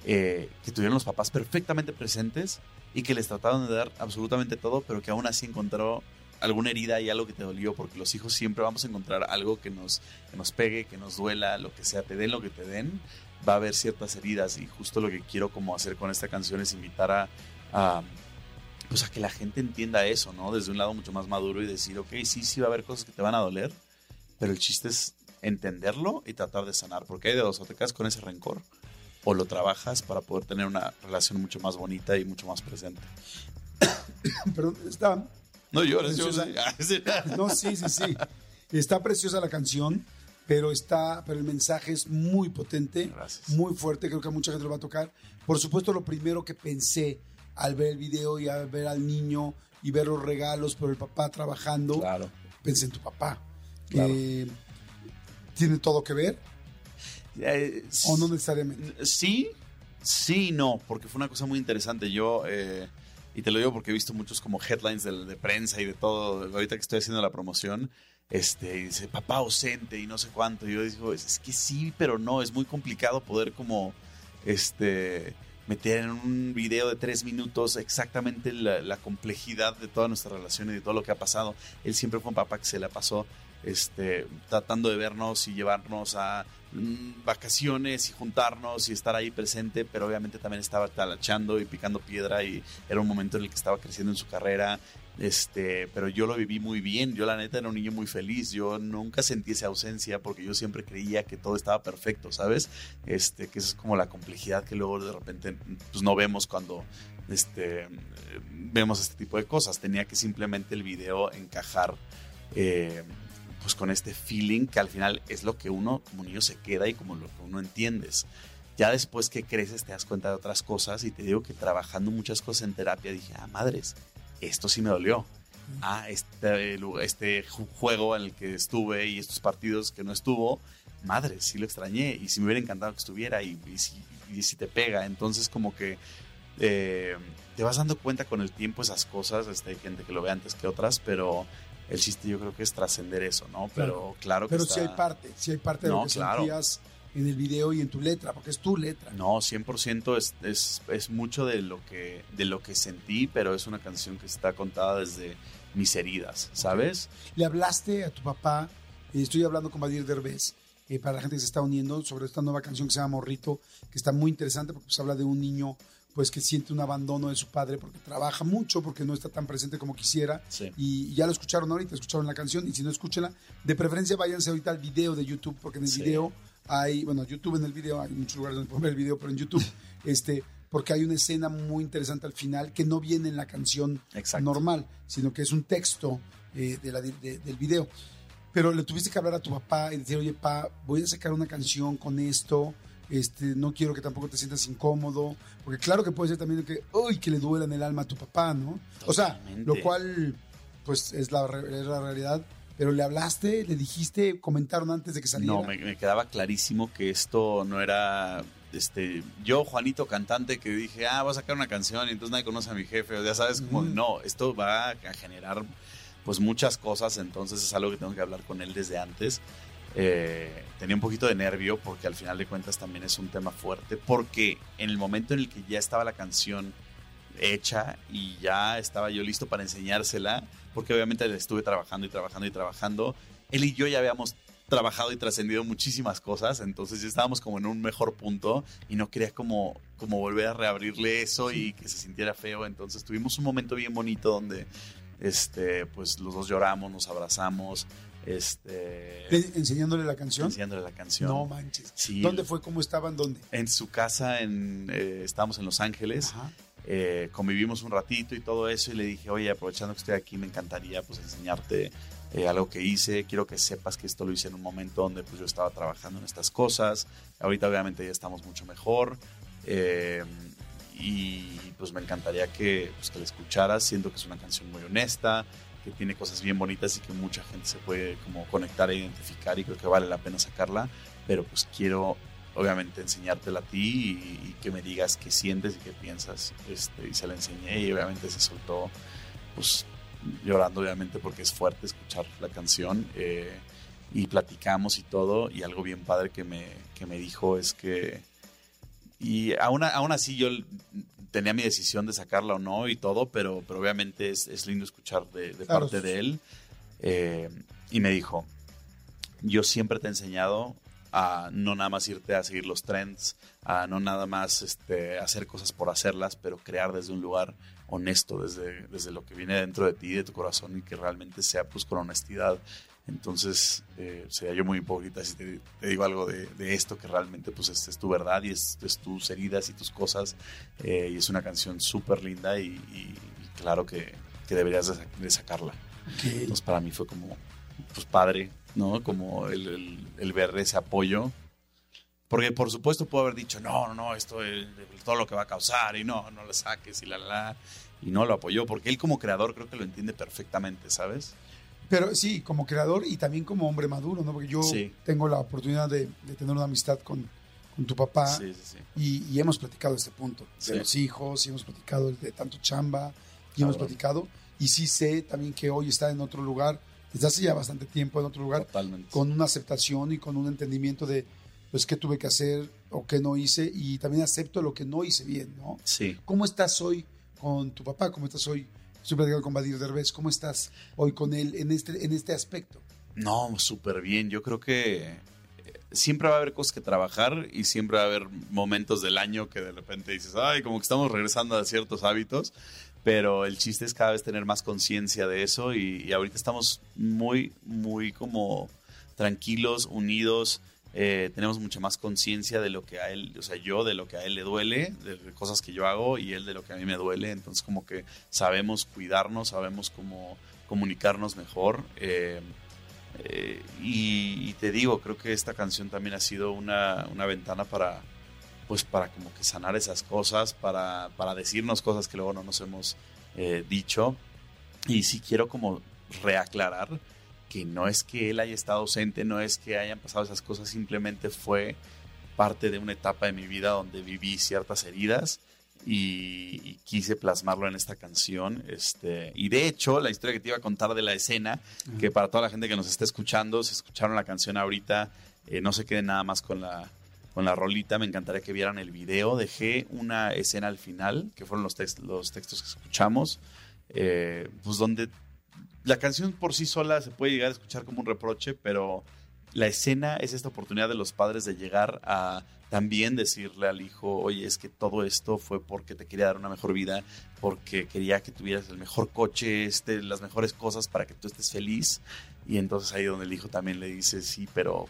eh, que tuvieron los papás perfectamente presentes y que les trataron de dar absolutamente todo, pero que aún así encontró alguna herida y algo que te dolió, porque los hijos siempre vamos a encontrar algo que nos, que nos pegue, que nos duela, lo que sea, te den lo que te den, va a haber ciertas heridas y justo lo que quiero como hacer con esta canción es invitar a, a, pues a que la gente entienda eso, ¿no? Desde un lado mucho más maduro y decir, ok, sí, sí va a haber cosas que te van a doler, pero el chiste es entenderlo y tratar de sanar, porque hay de dos, o te quedas con ese rencor o lo trabajas para poder tener una relación mucho más bonita y mucho más presente. Perdón, está, No llores, yo no, sí, sí, sí. Está preciosa la canción, pero está, pero el mensaje es muy potente, Gracias. muy fuerte. Creo que a mucha gente lo va a tocar. Por supuesto, lo primero que pensé al ver el video y al ver al niño y ver los regalos por el papá trabajando, Claro. pensé en tu papá. Claro. Eh, ¿Tiene todo que ver Eh, o no necesariamente? Sí, sí y no, porque fue una cosa muy interesante. Yo, eh, y te lo digo porque he visto muchos como headlines de, de prensa y de todo, ahorita que estoy haciendo la promoción, este, y dice papá ausente y no sé cuánto. Y yo digo, es, es que sí, pero no, es muy complicado poder como, este, meter en un video de tres minutos exactamente la, complejidad de toda nuestra relación y de todo lo que ha pasado. Él siempre fue un papá que se la pasó este, tratando de vernos y llevarnos a mm, vacaciones y juntarnos y estar ahí presente, pero obviamente también estaba talachando y picando piedra y era un momento en el que estaba creciendo en su carrera Este, pero yo lo viví muy bien. Yo la neta era un niño muy feliz. Yo nunca sentí esa ausencia porque yo siempre creía que todo estaba perfecto, ¿sabes? Este, que es como la complejidad que luego de repente pues, no vemos cuando este, vemos este tipo de cosas. Tenía que simplemente el video encajar eh, pues con este feeling que al final es lo que uno como niño se queda y como lo que uno entiendes. Ya después que creces te das cuenta de otras cosas y te digo que trabajando muchas cosas en terapia dije, ah, madres, esto sí me dolió. Ah, este, este juego en el que estuve y estos partidos que no estuvo, madre, sí lo extrañé y si me hubiera encantado que estuviera y, si, te pega. Entonces como que eh, te vas dando cuenta con el tiempo esas cosas. Este, hay gente que lo ve antes que otras, pero el chiste yo creo que es trascender eso, ¿no? Pero claro, que Pero si hay parte, si hay parte de lo que sentías en el video y en tu letra, porque es tu letra. No, 100% es, es, es mucho de lo, que, de lo que sentí, pero es una canción que está contada desde mis heridas, ¿sabes? Le hablaste a tu papá, y estoy hablando con Badir Derbez, eh, para la gente que se está uniendo, sobre esta nueva canción que se llama Morrito, que está muy interesante porque se pues, habla de un niño pues que siente un abandono de su padre porque trabaja mucho, porque no está tan presente como quisiera. Y, ya lo escucharon ahorita, escucharon la canción, y si no escúchenla, de preferencia váyanse ahorita al video de YouTube, porque en el video hay, bueno, YouTube en el video, hay muchos lugares donde pueden ver el video, pero en YouTube, este, porque hay una escena muy interesante al final que no viene en la canción normal, sino que es un texto eh, de la, del video. Pero le tuviste que hablar a tu papá y decir, oye, pa, voy a sacar una canción con esto, este, no quiero que tampoco te sientas incómodo, porque claro que puede ser también que, uy, que le duela en el alma a tu papá, ¿no? O sea, lo cual, pues es la, es la realidad, pero le hablaste, le dijiste, comentaron antes de que saliera. No, me, quedaba clarísimo que esto no era este yo Juanito cantante que dije, "Ah, voy a sacar una canción" y entonces nadie conoce a mi jefe, o ya sabes como no, esto va a generar pues muchas cosas, entonces es algo que tengo que hablar con él desde antes. Eh, tenía un poquito de nervio porque al final de cuentas también es un tema fuerte, porque en el momento en el que ya estaba la canción hecha y ya estaba yo listo para enseñársela, porque obviamente le estuve trabajando y trabajando y trabajando. Él y yo ya habíamos trabajado y trascendido muchísimas cosas, entonces ya estábamos como en un mejor punto y no quería como, como volver a reabrirle eso y que se sintiera feo, entonces tuvimos un momento bien bonito donde este, pues los dos lloramos, nos abrazamos, este, ¿Enseñándole la canción? Enseñándole la canción. No manches. ¿Dónde fue? ¿Cómo estaban? ¿Dónde? En su casa, en, eh, estábamos en Los Ángeles. Ajá. Eh, convivimos un ratito y todo eso y le dije, oye, aprovechando que estoy aquí, me encantaría pues enseñarte eh, algo que hice, quiero que sepas que esto lo hice en un momento donde pues yo estaba trabajando en estas cosas, ahorita obviamente ya estamos mucho mejor eh, y pues me encantaría que, pues, que la escucharas, siento que es una canción muy honesta, que tiene cosas bien bonitas y que mucha gente se puede como conectar e identificar y creo que vale la pena sacarla, pero pues quiero obviamente enseñártela a ti y, que me digas qué sientes y qué piensas. Este, y se la enseñé y obviamente se soltó pues llorando obviamente porque es fuerte escuchar la canción eh, y platicamos y todo y algo bien padre que me, que me dijo es que y aún, aún así yo tenía mi decisión de sacarla o no y todo, pero, pero obviamente es, es lindo escuchar de, parte de él. Eh, y me dijo, yo siempre te he enseñado a no nada más irte a seguir los trends, a no nada más este, hacer cosas por hacerlas, pero crear desde un lugar honesto, desde, desde lo que viene dentro de ti, de tu corazón y que realmente sea pues con honestidad. Entonces, eh, sería yo muy hipócrita si te, digo algo de, esto, que realmente pues es, es tu verdad y es, tus heridas y tus cosas. Eh, y es una canción súper linda y, claro que, que deberías de, sacarla. Entonces, para mí fue como, pues padre, ¿no? Como el, el, ver ese apoyo. Porque por supuesto puedo haber dicho, no, no, no, esto es todo lo que va a causar y no, no lo saques y la, la, Y no lo apoyó, porque él como creador creo que lo entiende perfectamente, ¿sabes? Pero sí, como creador y también como hombre maduro, ¿no? Porque yo tengo la oportunidad de, tener una amistad con, con tu papá sí, sí, y, y, hemos platicado este punto de los hijos y hemos platicado de tanto chamba y hemos platicado y sí sé también que hoy está en otro lugar desde hace ya bastante tiempo en otro lugar, con una aceptación y con un entendimiento de, pues, qué tuve que hacer o qué no hice, y también acepto lo que no hice bien, ¿no? Sí. ¿Cómo estás hoy con tu papá? ¿Cómo estás hoy? Estoy platicando con Badir Derbez, ¿cómo estás hoy con él en este, en este aspecto? No, súper bien. Yo creo que eh, siempre va a haber cosas que trabajar y siempre va a haber momentos del año que de repente dices, ay, como que estamos regresando a ciertos hábitos, pero el chiste es cada vez tener más conciencia de eso y, ahorita estamos muy, muy como tranquilos, unidos, eh, tenemos mucha más conciencia de lo que a él, o sea, yo de lo que a él le duele, de cosas que yo hago y él de lo que a mí me duele. Entonces, como que sabemos cuidarnos, sabemos cómo comunicarnos mejor. Eh, eh, y, y te digo, creo que esta canción también ha sido una, una ventana para, pues, para como que sanar esas cosas, para, para decirnos cosas que luego no nos hemos eh, dicho. Y sí quiero como reaclarar que no es que él haya estado ausente, no es que hayan pasado esas cosas, simplemente fue parte de una etapa de mi vida donde viví ciertas heridas y, y quise plasmarlo en esta canción. Este, y de hecho, la historia que te iba a contar de la escena, que para toda la gente que nos está escuchando, si escucharon la canción ahorita, eh, no se queden nada más con la, con la rolita, me encantaría que vieran el video. Dejé una escena al final, que fueron los, los textos que escuchamos, eh, pues donde la canción por sí sola se puede llegar a escuchar como un reproche, pero la escena es esta oportunidad de los padres de llegar a también decirle al hijo, oye, es que todo esto fue porque te quería dar una mejor vida, porque quería que tuvieras el mejor coche, este, las mejores cosas para que tú estés feliz. Y entonces ahí donde el hijo también le dice, sí, pero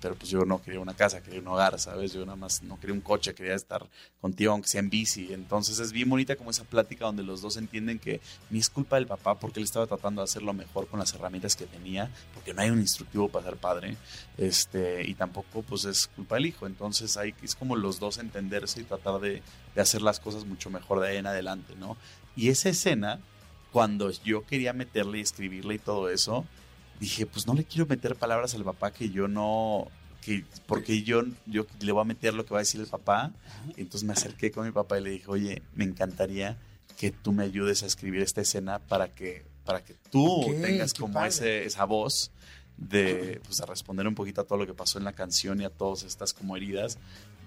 pero pues yo no quería una casa, quería un hogar, ¿sabes? Yo nada más no quería un coche, quería estar contigo aunque sea en bici. Entonces es bien bonita como esa plática donde los dos entienden que ni es culpa del papá porque él estaba tratando de hacerlo mejor con las herramientas que tenía, porque no hay un instructivo para ser padre, este, y tampoco pues es culpa del hijo. Entonces hay, es como los dos entenderse y tratar de, de hacer las cosas mucho mejor de ahí en adelante, ¿no? Y esa escena, cuando yo quería meterle y escribirle y todo eso, dije, pues no le quiero meter palabras al papá que yo no, que porque yo, yo le voy a meter lo que va a decir el papá. Entonces me acerqué con mi papá y le dije, oye, me encantaría que tú me ayudes a escribir esta escena para que, para que tú tengas como ese, esa voz de pues, a responder un poquito a todo lo que pasó en la canción y a todas estas como heridas.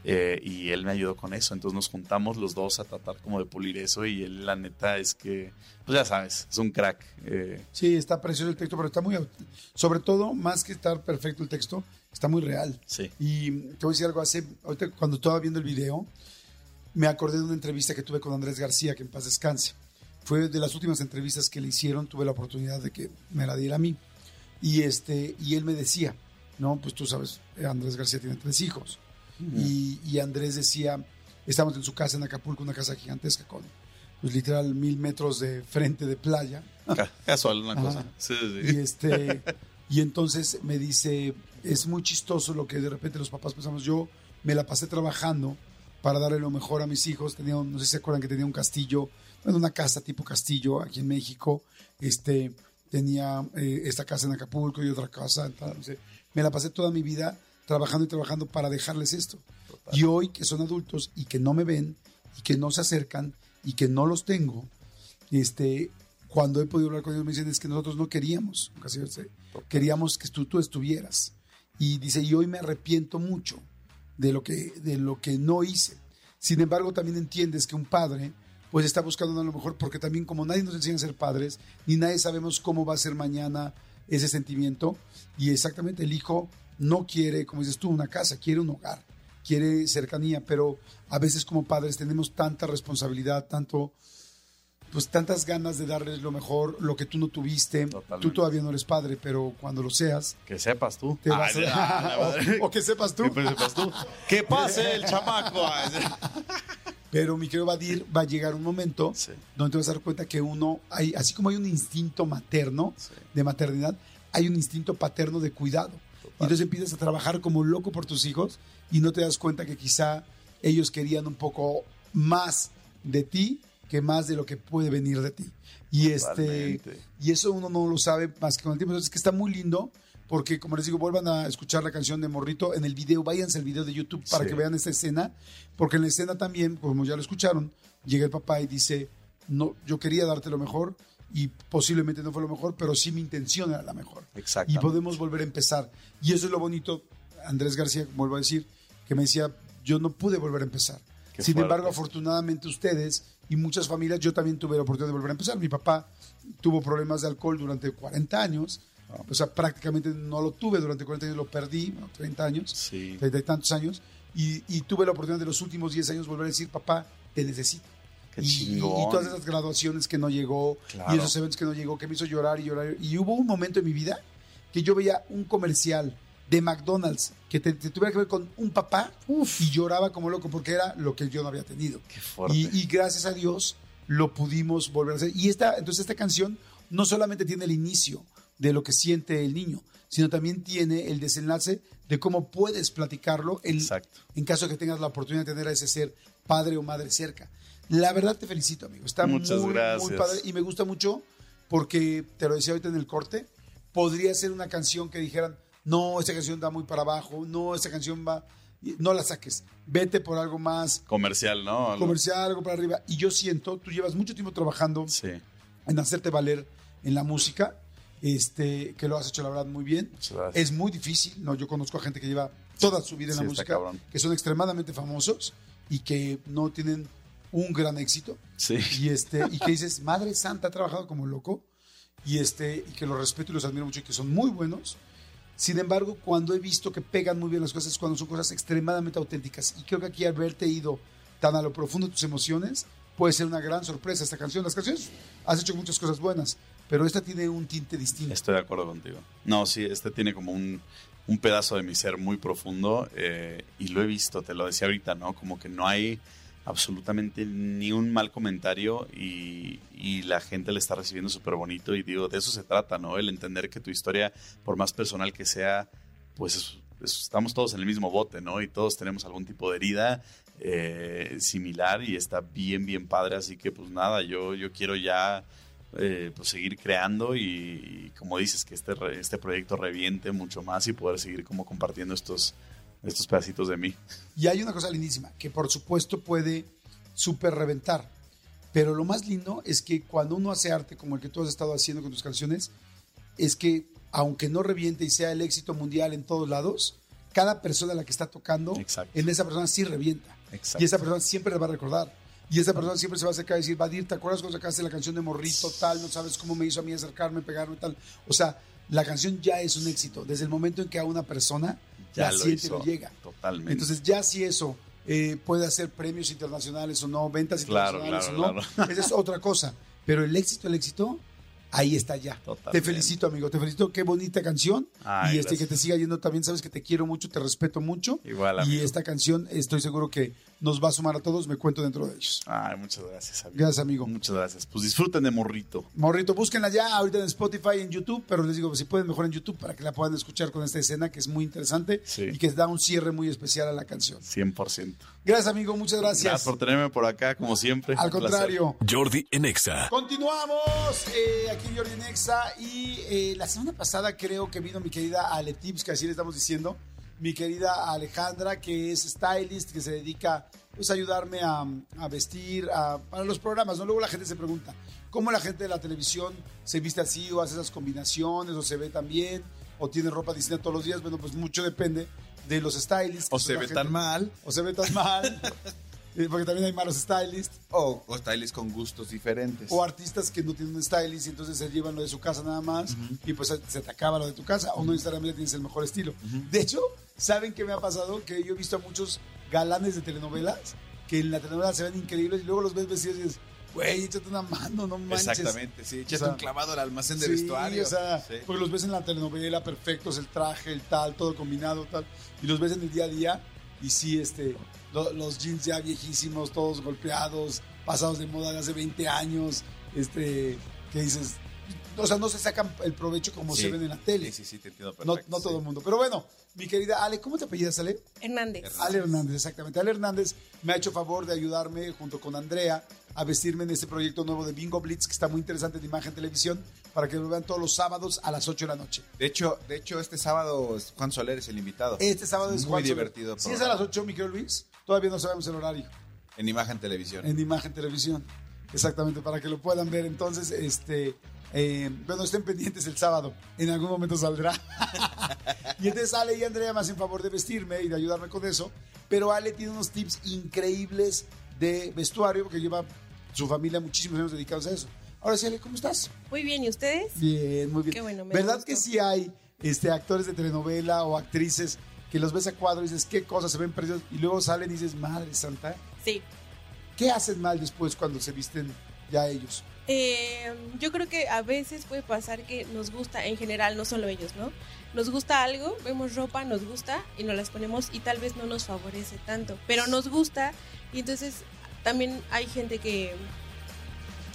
Eh, y él me ayudó con eso. Entonces nos juntamos los dos a tratar como de pulir eso. Y él, la neta, es que, pues ya sabes, es un crack. Eh, Sí, está precioso el texto, pero está muy... Sobre todo, más que estar perfecto el texto, está muy real. sí. Y te voy a decir algo, hace, ahorita cuando estaba viendo el video, me acordé de una entrevista que tuve con Andrés García, que en paz descanse. Fue de las últimas entrevistas que le hicieron, tuve la oportunidad de que me la diera a mí. Y, este, y él me decía, no, pues tú sabes, Andrés García tiene tres hijos. Y, y Andrés decía, estamos en su casa en Acapulco, una casa gigantesca con, pues literal, mil metros de frente de playa. Ca- Casual, una Ajá. cosa. Sí, sí, Y este y entonces me dice, es muy chistoso lo que de repente los papás pensamos, yo me la pasé trabajando para darle lo mejor a mis hijos, tenía, un- no sé si se acuerdan que tenía un castillo, una casa tipo castillo aquí en México, este tenía eh, esta casa en Acapulco y otra casa, en tal, no sé. me la pasé toda mi vida trabajando y trabajando para dejarles esto. Y hoy que son adultos y que no me ven y que no se acercan y que no los tengo, este, cuando he podido hablar con ellos me dicen es que nosotros no queríamos, queríamos que tú, tú estuvieras. Y dice, y hoy me arrepiento mucho de lo, que, de lo que no hice. Sin embargo, también entiendes que un padre pues está buscando a lo mejor, porque también como nadie nos enseña a ser padres, ni nadie sabemos cómo va a ser mañana ese sentimiento, y exactamente el hijo no quiere, como dices tú, una casa, quiere un hogar, quiere cercanía, pero a veces como padres tenemos tanta responsabilidad, tanto, pues tantas ganas de darles lo mejor, lo que tú no tuviste. Totalmente. Tú todavía no eres padre, pero cuando lo seas, Que sepas tú. te vas Ay, a... o, o que sepas tú. Que sepas tú. Que pase el chamaco. Pero mi querido Badir, va a llegar un momento Sí. donde te vas a dar cuenta que uno, hay, así como hay un instinto materno Sí. de maternidad, hay un instinto paterno de cuidado. Y entonces empiezas a trabajar como loco por tus hijos y no te das cuenta que quizá ellos querían un poco más de ti que más de lo que puede venir de ti. Y, este, y eso uno no lo sabe más que con el tiempo. Entonces, es que está muy lindo porque, como les digo, vuelvan a escuchar la canción de Morrito en el video, váyanse al video de YouTube para Sí. que vean esta escena, porque en la escena también, como ya lo escucharon, llega el papá y dice, no, yo quería darte lo mejor y posiblemente no fue lo mejor, pero sí mi intención era la mejor. Y Exactamente. podemos volver a empezar. Y eso es lo bonito, Andrés García, vuelvo a decir, que me decía, yo no pude volver a empezar. Qué Sin fuerte. embargo, afortunadamente ustedes y muchas familias, yo también tuve la oportunidad de volver a empezar. Mi papá tuvo problemas de alcohol durante 40 años, o sea, prácticamente no lo tuve durante 40 años, lo perdí, bueno, 30 años, Sí. 30 y tantos años, y, y tuve la oportunidad de los últimos 10 años volver a decir, papá, te necesito. Qué y, y- todas esas graduaciones que no llegó, Claro. y esos eventos que no llegó, que me hizo llorar y llorar. Y hubo un momento en mi vida que yo veía un comercial de McDonald's que te, te tuviera que ver con un papá y lloraba como loco porque era lo que yo no había tenido. Qué fuerte. Y, y gracias a Dios lo pudimos volver a hacer. Y esta, entonces esta canción no solamente tiene el inicio de lo que siente el niño, sino también tiene el desenlace de cómo puedes platicarlo en, Exacto. en caso de que tengas la oportunidad de tener a ese ser padre o madre cerca. La verdad te felicito, amigo. Está Muchas muy, gracias. muy padre y me gusta mucho porque, te lo decía ahorita en el corte, podría ser una canción que dijeran, no, esta canción da muy para abajo, no, esta canción va, no la saques, vete por algo más Comercial, ¿no? comercial, algo para arriba. Y yo siento, tú llevas mucho tiempo trabajando Sí. en hacerte valer en la música, este, que lo has hecho la verdad muy bien. Es muy difícil, ¿no? Yo conozco a gente que lleva toda su vida en Sí, la música, cabrón. que son extremadamente famosos y que no tienen un gran éxito. Sí. Y, este, y que dices, Madre Santa, ha trabajado como loco. Y, este, y que los respeto y los admiro mucho y que son muy buenos. Sin embargo, cuando he visto que pegan muy bien las cosas, es cuando son cosas extremadamente auténticas. Y creo que aquí haberte ido tan a lo profundo de tus emociones puede ser una gran sorpresa esta canción. Las canciones has hecho muchas cosas buenas, pero esta tiene un tinte distinto. Estoy de acuerdo contigo. No, sí, este tiene como un, un pedazo de mi ser muy profundo eh, y lo he visto, te lo decía ahorita, ¿no? Como que no hay absolutamente ni un mal comentario y, la gente le está recibiendo súper bonito y digo, de eso se trata, ¿no? El entender que tu historia, por más personal que sea, pues es- es- estamos todos en el mismo bote, ¿no? Y todos tenemos algún tipo de herida eh, similar y está bien, bien padre, así que pues nada, yo, yo quiero ya eh, pues seguir creando y, y como dices, que este, este proyecto reviente mucho más y poder seguir como compartiendo estos, estos pedacitos de mí. Y hay una cosa lindísima, que por supuesto puede súper reventar. Pero lo más lindo es que cuando uno hace arte como el que tú has estado haciendo con tus canciones, es que aunque no reviente y sea el éxito mundial en todos lados, cada persona a la que está tocando, Exacto. en esa persona sí revienta. Exacto. Y esa persona siempre le va a recordar. Y esa persona siempre se va a acercar y decir, Vadir, ¿te acuerdas cuando sacaste la canción de Morrito tal? No sabes cómo me hizo a mí acercarme, pegarme tal. O sea, la canción ya es un éxito. Desde el momento en que a una persona Ya la lo siente hizo, le llega. totalmente. Entonces, ya si eso eh, puede hacer premios internacionales o no, ventas Claro, internacionales claro, o no, esa es otra cosa. Pero el éxito, el éxito, ahí está ya. Totalmente. Te felicito, amigo. Te felicito. Qué bonita canción. Ay, y este que te siga yendo también. Sabes que te quiero mucho, te respeto mucho. Igual, Y esta canción estoy seguro que nos va a sumar a todos. Me cuento dentro de ellos. Ay, muchas gracias, amigo. Gracias, amigo. Muchas gracias. Pues disfruten de Morrito. Morrito, búsquenla ya ahorita en Spotify, en YouTube, pero les digo, si pueden mejor en YouTube para que la puedan escuchar con esta escena que es muy interesante Sí. y que da un cierre muy especial a la canción. 100%. Gracias, amigo, muchas gracias. Gracias por tenerme por acá, como siempre. Al Un placer. contrario. Jordi en Exa. Continuamos eh, aquí en Jordi Nexa y eh, la semana pasada creo que vino mi querida Ale Tips, que así le estamos diciendo, mi querida Alejandra, que es stylist, que se dedica pues, a ayudarme a, a vestir a- para los programas. ¿no? Luego la gente se pregunta, ¿cómo la gente de la televisión se viste así o hace esas combinaciones o se ve tan bien o tiene ropa distinta todos los días? Bueno, pues mucho depende de los stylists. O se ve gente- tan mal, O se ve tan mal, eh, porque también hay malos stylists. o, o stylists con gustos diferentes. O artistas que no tienen un stylist y entonces se llevan lo de su casa nada más y pues se te acaba lo de tu casa o no necesariamente tienes el mejor estilo. De hecho, ¿saben qué me ha pasado? Que yo he visto a muchos galanes de telenovelas que en la telenovela se ven increíbles y luego los ves vestidos y dices, güey, échate una mano, no manches. Exactamente, sí. Échate O sea, un clavado al almacén de Sí, vestuario. o sea, Sí. porque los ves en la telenovela perfectos, el traje, el tal, todo combinado, tal, y los ves en el día a día y sí, este, lo- los jeans ya viejísimos, todos golpeados, pasados de moda de hace 20 años, este, que dices, o sea, no se sacan el provecho como Sí. se ven en la tele. Sí, sí, sí, te entiendo No, perfecto. no sí. todo el mundo. Pero bueno, mi querida Ale, ¿cómo te apellidas, Ale? Hernández. Ale Hernández, exactamente. Ale Hernández me ha hecho favor de ayudarme junto con Andrea a vestirme en este proyecto nuevo de Bingo Blitz, que está muy interesante de imagen televisión, para que lo vean todos los sábados a las 8 de la noche. De hecho, de hecho, este sábado es Juan Soler es el invitado. Este sábado es muy Juan Soler. divertido. Si es a las 8, mi querido Luis, todavía no sabemos el horario En Imagen Televisión. en imagen televisión. Exactamente, para que lo puedan ver. Entonces, este, eh, bueno, estén pendientes el sábado. En algún momento saldrá. y entonces Ale y Andrea me hacen favor de vestirme y de ayudarme con eso. Pero Ale tiene unos tips increíbles de vestuario, porque lleva su familia muchísimos años dedicados a eso. Ahora sí, Ale, ¿cómo estás? Muy bien, ¿y ustedes? Bien, muy bien. Qué bueno, me ¿Verdad gustó. que sí hay este, actores de telenovela o actrices que los ves a cuadro y dices, qué cosas se ven preciosos? Y luego salen y dices, madre santa. Sí. ¿Qué hacen mal después cuando se visten ya ellos? Eh, yo creo que a veces puede pasar que nos gusta, en general, no solo ellos, ¿no? Nos gusta algo, vemos ropa, nos gusta y nos las ponemos y tal vez no nos favorece tanto, pero nos gusta y entonces también hay gente que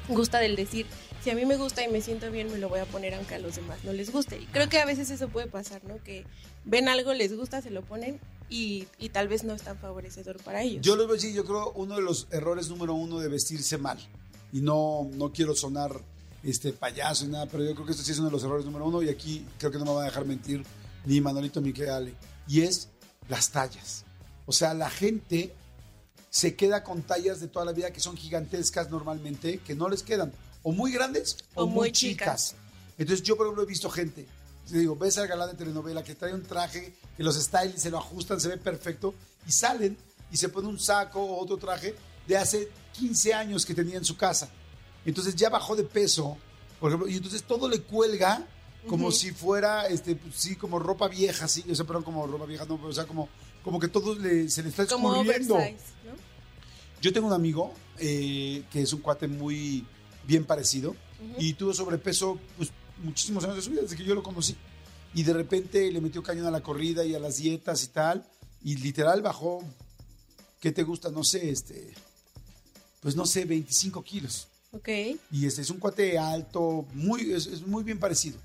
gusta del decir, si a mí me gusta y me siento bien, me lo voy a poner aunque a los demás no les guste. Y creo que a veces eso puede pasar, ¿no? Que ven algo, les gusta, se lo ponen y, y tal vez no es tan favorecedor para ellos. Yo les voy a decir, yo creo uno de los errores número uno de vestirse mal. Y no, no quiero sonar este payaso y nada, pero yo creo que este sí es uno de los errores número uno y aquí creo que no me va a dejar mentir ni Manolito ni que Ale. Y es las tallas. O sea, la gente se queda con tallas de toda la vida que son gigantescas normalmente, que no les quedan o muy grandes o, O muy, muy chicas. chicas. Entonces yo, por ejemplo, he visto gente, te digo, ves al galán de telenovela que trae un traje, que los stylists se lo ajustan, se ve perfecto, y salen y se pone un saco o otro traje de hace 15 años que tenía en su casa. Entonces ya bajó de peso, por ejemplo, y entonces todo le cuelga como si fuera, este, pues, sí, como ropa vieja, sí, o sea, perdón, como ropa vieja, no, pero, o sea, como, como que todo le- se le está escurriendo. oversize, ¿no? Yo tengo un amigo eh, que es un cuate muy bien parecido y tuvo sobrepeso pues, muchísimos años de su vida, desde que yo lo conocí. Y de repente le metió cañón a la corrida y a las dietas y tal. Y literal bajó, ¿qué te gusta? No sé, este, pues no sé, 25 kilos. Ok. Y este es un cuate alto, muy, es, es muy bien parecido.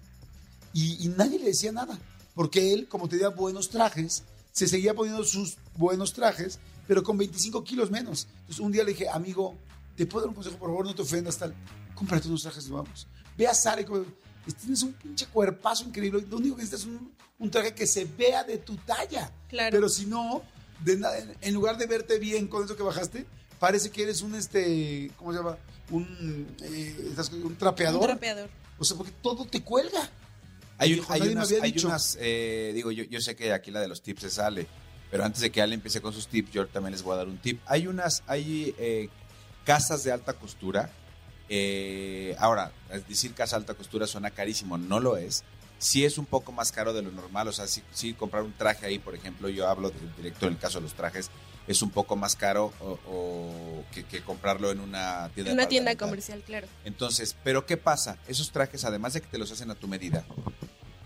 Y, y nadie le decía nada, porque él, como tenía buenos trajes, se seguía poniendo sus buenos trajes, pero con 25 kilos menos. Entonces un día le dije, amigo, ¿te puedo dar un consejo? Por favor, no te ofendas, tal. Cómprate unos trajes nuevos. Ve a Sara y come- tienes un pinche cuerpazo increíble. Lo único que necesitas es un, un traje que se vea de tu talla. Claro. Pero si no, de en lugar de verte bien con eso que bajaste, parece que eres un, este, ¿cómo se llama? Un, eh, un trapeador. Un trapeador. O sea, porque todo te cuelga. Hay, un- unas, hay dicho. unas, eh, digo, yo, yo sé que aquí la de los tips se sale, pero antes de que Ale empiece con sus tips, yo también les voy a dar un tip. Hay unas, hay eh, casas de alta costura. eh, ahora, decir casa de alta costura suena carísimo, no lo es. Sí es un poco más caro de lo normal, o sea, sí, sí comprar un traje ahí, por ejemplo, yo hablo de- directo en el caso de los trajes, es un poco más caro o, o que, que comprarlo en una tienda En una tienda comercial, claro. Entonces, ¿pero qué pasa? Esos trajes, además de que te los hacen a tu medida,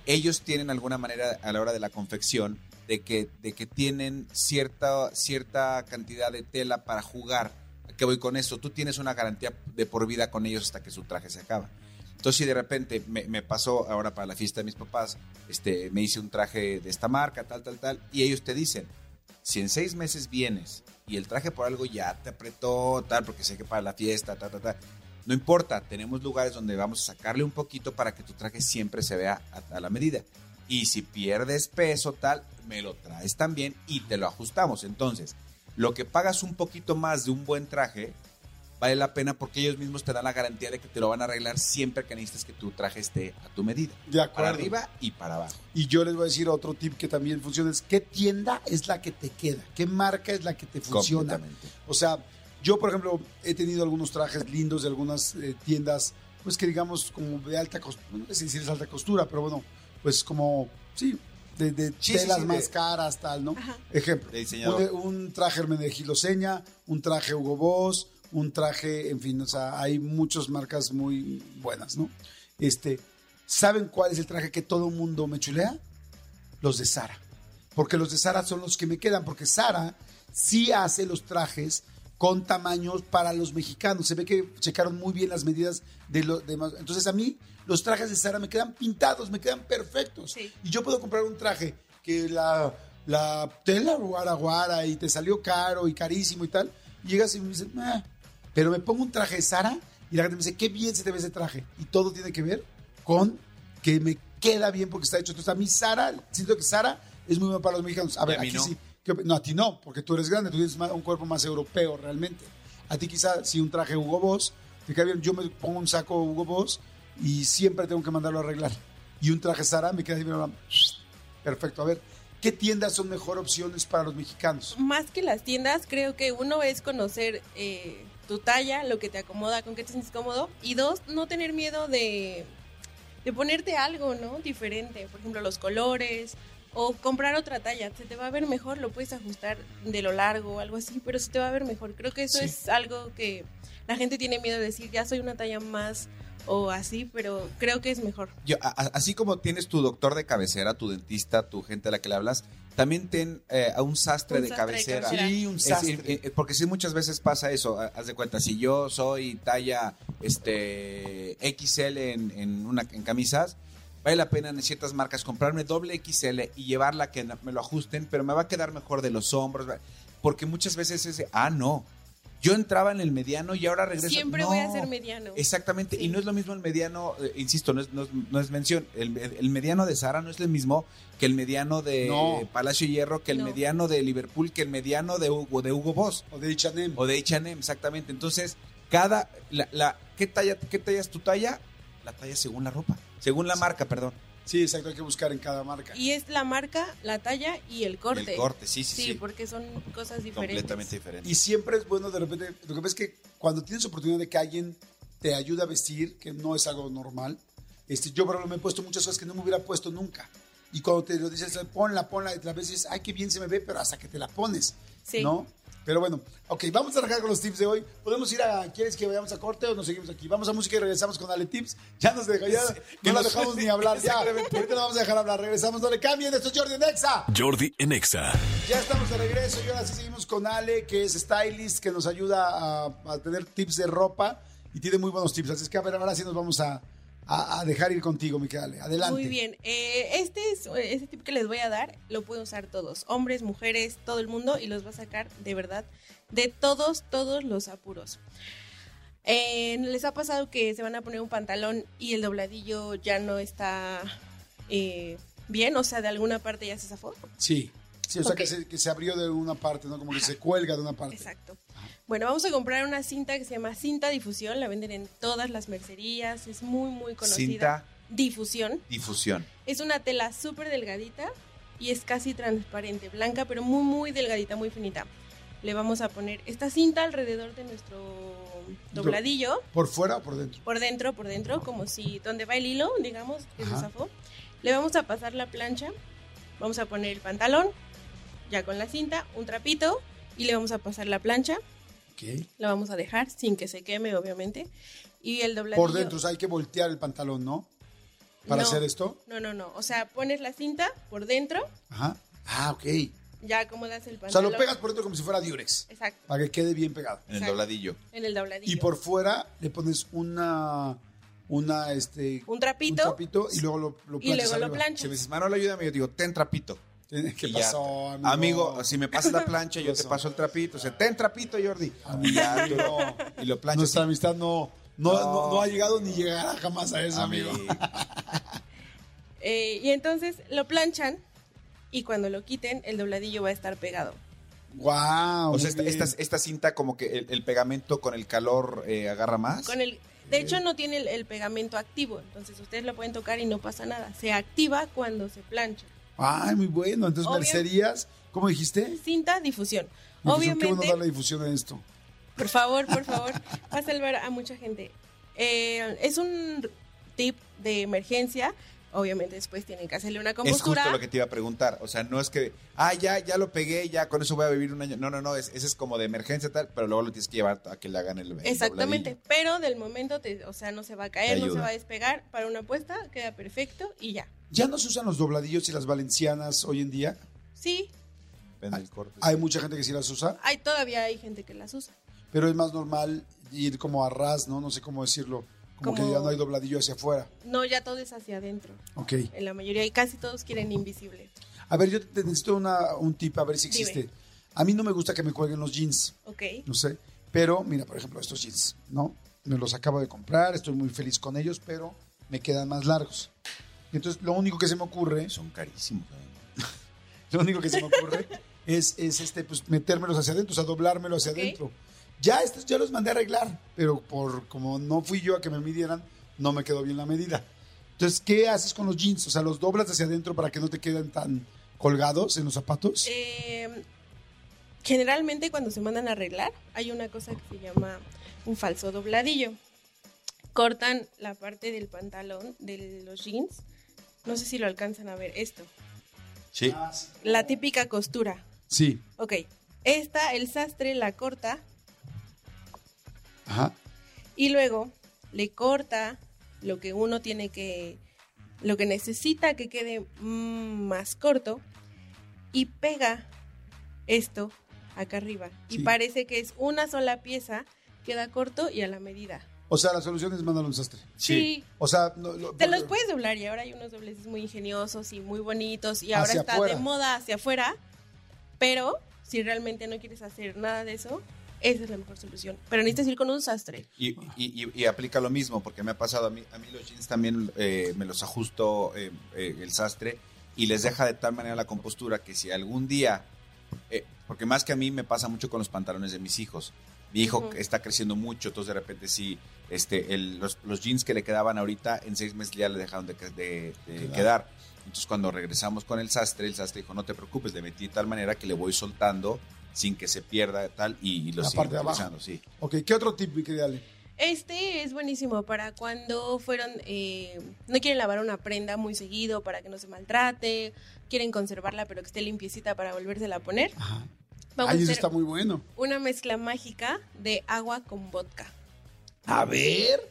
ellos tienen alguna manera a la hora de la confección de que, de que tienen cierta, cierta cantidad de tela para jugar. ¿A qué voy con esto? Tú tienes una garantía de por vida con ellos hasta que su traje se acaba. Entonces, si de repente me, me pasó ahora para la fiesta de mis papás, este, me hice un traje de esta marca, tal, tal, tal, y ellos te dicen, si en seis meses vienes y el traje por algo ya te apretó, tal, porque sé que para la fiesta, tal, tal, tal, no importa, tenemos lugares donde vamos a sacarle un poquito para que tu traje siempre se vea a, a la medida. Y si pierdes peso, tal, me lo traes también y te lo ajustamos. Entonces, lo que pagas un poquito más de un buen traje, vale la pena porque ellos mismos te dan la garantía de que te lo van a arreglar siempre que necesites que tu traje esté a tu medida. De acuerdo. Para arriba y para abajo. Y yo les voy a decir otro tip que también funciona, es qué tienda es la que te queda, qué marca es la que te funciona. O sea, yo por ejemplo he tenido algunos trajes lindos de algunas eh, tiendas, pues que digamos como de alta costura, no sé si decir alta costura, pero bueno, pues como, sí, de, de Sí, sí, telas sí, de- más caras, tal, ¿no? Ajá. Ejemplo, un, un traje Hermenegildo Seña, un traje Hugo Boss, un traje, en fin, o sea, hay muchas marcas muy buenas, ¿no? Este, ¿saben cuál es el traje que todo el mundo me chulea? Los de Sara. Porque los de Sara son los que me quedan, porque Sara sí hace los trajes con tamaños para los mexicanos. Se ve que checaron muy bien las medidas de los demás. Entonces a mí los trajes de Sara me quedan pintados, me quedan perfectos. Sí. Y yo puedo comprar un traje que la, la tela guara guara y te salió caro y carísimo y tal. Y llegas y me dices, "Meh". Pero me pongo un traje de Sara y la gente me dice, qué bien se te ve ese traje. Y todo tiene que ver con que me queda bien porque está hecho. Entonces a mí Sara, siento que Sara es muy buena para los mexicanos. A ver, a mí aquí no. sí. ¿Qué op- No, a ti no, porque tú eres grande, tú tienes un cuerpo más europeo realmente. A ti quizá si un traje Hugo Boss, te queda bien. Yo me pongo un saco Hugo Boss y siempre tengo que mandarlo a arreglar. Y un traje Sara me queda bien. Perfecto. A ver, ¿qué tiendas son mejor opciones para los mexicanos? Más que las tiendas, creo que uno es conocer eh, tu talla, lo que te acomoda, con qué te sientes cómodo. Y dos, no tener miedo de, de ponerte algo, ¿no? Diferente. Por ejemplo, los colores O comprar otra talla, se te va a ver mejor, lo puedes ajustar de lo largo o algo así, pero se te va a ver mejor. Creo que eso Sí. es algo que la gente tiene miedo de decir, ya soy una talla más o así, pero creo que es mejor. Yo, a- así como tienes tu doctor de cabecera, tu dentista, tu gente a la que le hablas, también ten eh, a un sastre, Un de, sastre de cabecera. cabecera. Sí, un Es sastre. eh, porque sí muchas veces pasa eso, ha- haz de cuenta, si yo soy talla este XL en, en una en camisas, vale la pena en ciertas marcas comprarme doble XL y llevarla que me lo ajusten, pero me va a quedar mejor de los hombros, porque muchas veces es, de, ah, no, yo entraba en el mediano y ahora regreso. Siempre No. voy a ser mediano. Exactamente, Sí. y no es lo mismo el mediano, eh, insisto, no es, no es- no es mención, el, el mediano de Sara no es el mismo que el mediano de No. Palacio Hierro, que el No. mediano de Liverpool, que el mediano de Hugo, de Hugo Boss O de H&M. o de H&M, exactamente. Entonces, cada, la, la- ¿qué, talla, ¿qué talla es tu talla? La talla según la ropa, según la marca, perdón. Sí, exacto, hay que buscar en cada marca. Y es la marca, la talla y el corte. El corte, sí, sí, Sí, sí. porque son cosas diferentes. Completamente diferente. Y siempre es bueno de repente, lo que pasa es que cuando tienes oportunidad de que alguien te ayude a vestir, que no es algo normal, este, yo por ejemplo me he puesto muchas cosas que no me hubiera puesto nunca. Y cuando te lo dices, ponla, ponla, y a veces dices, ay, qué bien se me ve, pero hasta que te la pones, Sí. ¿no? Pero bueno, ok, vamos a arrancar con los tips de hoy. Podemos ir a, ¿quieres que vayamos a corte o nos seguimos aquí? Vamos a música y regresamos con Ale Tips. Ya nos deja, ya no la nos- dejamos ni hablar, ya. Ahorita la vamos a dejar hablar, regresamos, no le cambien, esto es Jordi Nexa. Jordi en Exa. Ya estamos de regreso y ahora sí seguimos con Ale, que es stylist, que nos ayuda a, a tener tips de ropa y tiene muy buenos tips. Así es que a ver, ahora sí nos vamos a, a- a dejar ir contigo, mi querida Ale. Adelante. Muy bien. Eh, este, es, este tip que les voy a dar lo pueden usar todos, hombres, mujeres, todo el mundo, y los va a sacar de verdad de todos, todos los apuros. Eh, ¿Les ha pasado que se van a poner un pantalón y el dobladillo ya no está eh, bien? O sea, de alguna parte ya se zafó. Sí, sí, o sea Ok. que, se, que se abrió de una parte, ¿no? Como que se cuelga de una parte. Exacto. Bueno, vamos a comprar una cinta que se llama cinta difusión. La venden en todas las mercerías. Es muy, muy conocida. Cinta Difusión. difusión. Es una tela súper delgadita y es casi transparente, blanca, pero muy, muy delgadita, muy finita. Le vamos a poner esta cinta alrededor de nuestro dobladillo, ¿Por fuera o por dentro? por dentro, por dentro, como si donde va el hilo, digamos, que se zafó. Le vamos a pasar la plancha, vamos a poner el pantalón, ya con la cinta, un trapito, y le vamos a pasar la plancha, Ok. la vamos a dejar sin que se queme, obviamente. Y el dobladillo. Por dentro, o sea, hay que voltear el pantalón, ¿no? Para No. hacer esto. No, no, no. O sea, pones la cinta por dentro, Ajá. Ah, ok. ya acomodas el O sea, pantalón. lo pegas por dentro como si fuera Durex, Exacto, para que quede bien pegado. En el Exacto. dobladillo. en el dobladillo. Y por fuera le pones una, una, este, un trapito, un trapito y luego lo, lo y luego lo planchas. Si me dices, Manolo, ayúdame, yo digo, ten trapito. ¿Qué pasó, amigo? Amigo, si me pasas la plancha, yo te paso el trapito. O sea, ten trapito, Jordi. Amigo. Y ya, tú lo- y lo planchas. Nuestra amistad no, no, no. No. no ha llegado ni llegará jamás a eso, amigo. Amigo. eh, y entonces lo planchan y cuando lo quiten el dobladillo va a estar pegado. Wow. O sea, esta, esta, esta cinta como que el, el pegamento con el calor eh, agarra más. Con el, de hecho no tiene el, el pegamento activo, entonces ustedes lo pueden tocar y no pasa nada. Se activa cuando se plancha. Ay, muy bueno. Entonces, Obvio. mercerías, ¿cómo dijiste? Cinta difusión. Difusión, Obviamente, Qué bueno darle difusión a esto. por favor, por favor, va a salvar a mucha gente. Eh, es un tip de emergencia. Obviamente después tienen que hacerle una es compostura. justo lo que te iba a preguntar. O sea, no es que, ah, ya, ya lo pegué, ya con eso voy a vivir un año. No, no, no, es, ese es como de emergencia tal, pero luego lo tienes que llevar a que le hagan el, el Exactamente, dobladillo. pero del momento, te- o sea, no se va a caer, no se va a despegar. Para una apuesta queda perfecto y ya. ¿Ya no se usan los dobladillos y las valencianas hoy en día? Sí, corte. Hay mucha gente que sí las usa, hay todavía hay gente que las usa. pero es más normal ir como a ras, ¿no? No sé cómo decirlo. Como, Como- que ya no hay dobladillo hacia afuera. No, ya todo es hacia adentro. Ok. En la mayoría y casi todos quieren invisible. A ver, yo te necesito una, un tip, a ver si Dime. existe. A mí no me gusta que me cuelguen los jeans, Ok. no sé. Pero, mira, por ejemplo, estos jeans, ¿no? Me los acabo de comprar, estoy muy feliz con ellos, pero me quedan más largos. Y entonces, lo único que se me ocurre, Son carísimos. lo único que se me ocurre es, es este, pues, metérmelos hacia adentro, o sea, doblármelo hacia adentro. Ya estos ya los mandé a arreglar, pero por como no fui yo a que me midieran, no me quedó bien la medida. Entonces, ¿qué haces con los jeans? O sea, los doblas hacia adentro para que no te queden tan colgados en los zapatos. Eh, generalmente cuando se mandan a arreglar hay una cosa que se llama un falso dobladillo. Cortan la parte del pantalón de los jeans. No sé si lo alcanzan a ver esto. Sí. La típica costura. Sí. Ok. Esta, el sastre la corta Ajá. y luego le corta lo que uno tiene que, lo que necesita que quede mm, más corto y pega esto acá arriba. Sí. Y parece que es una sola pieza, queda corto y a la medida. O sea, la solución es mandarlo a un sastre. Sí. O sea, no, lo- Te los puedes doblar y ahora hay unos dobleces muy ingeniosos y muy bonitos y ahora está afuera. de moda hacia afuera, pero si realmente no quieres hacer nada de eso, esa es la mejor solución. Pero necesitas ir con un sastre. Y, y- y- y aplica lo mismo, porque me ha pasado a mí, a mí los jeans también eh, me los ajusto eh, eh, el sastre y les deja de tal manera la compostura que si algún día, eh, porque más que a mí me pasa mucho con los pantalones de mis hijos, mi hijo está creciendo mucho, entonces de repente sí, este, el- los, los jeans que le quedaban ahorita en seis meses ya le dejaron de, de- quedar. Entonces cuando regresamos con el sastre, el sastre dijo, no te preocupes, le metí de tal manera que le voy soltando sin que se pierda tal y, y lo abajo. utilizando, sí. Ok, ¿qué otro tip, mi querida Ale? Este es buenísimo para cuando fueron, eh, no quieren lavar una prenda muy seguido para que no se maltrate, quieren conservarla pero que esté limpiecita para volvérsela a poner. Ajá. Vamos Ay, eso está muy bueno. una mezcla mágica de agua con vodka. A ver.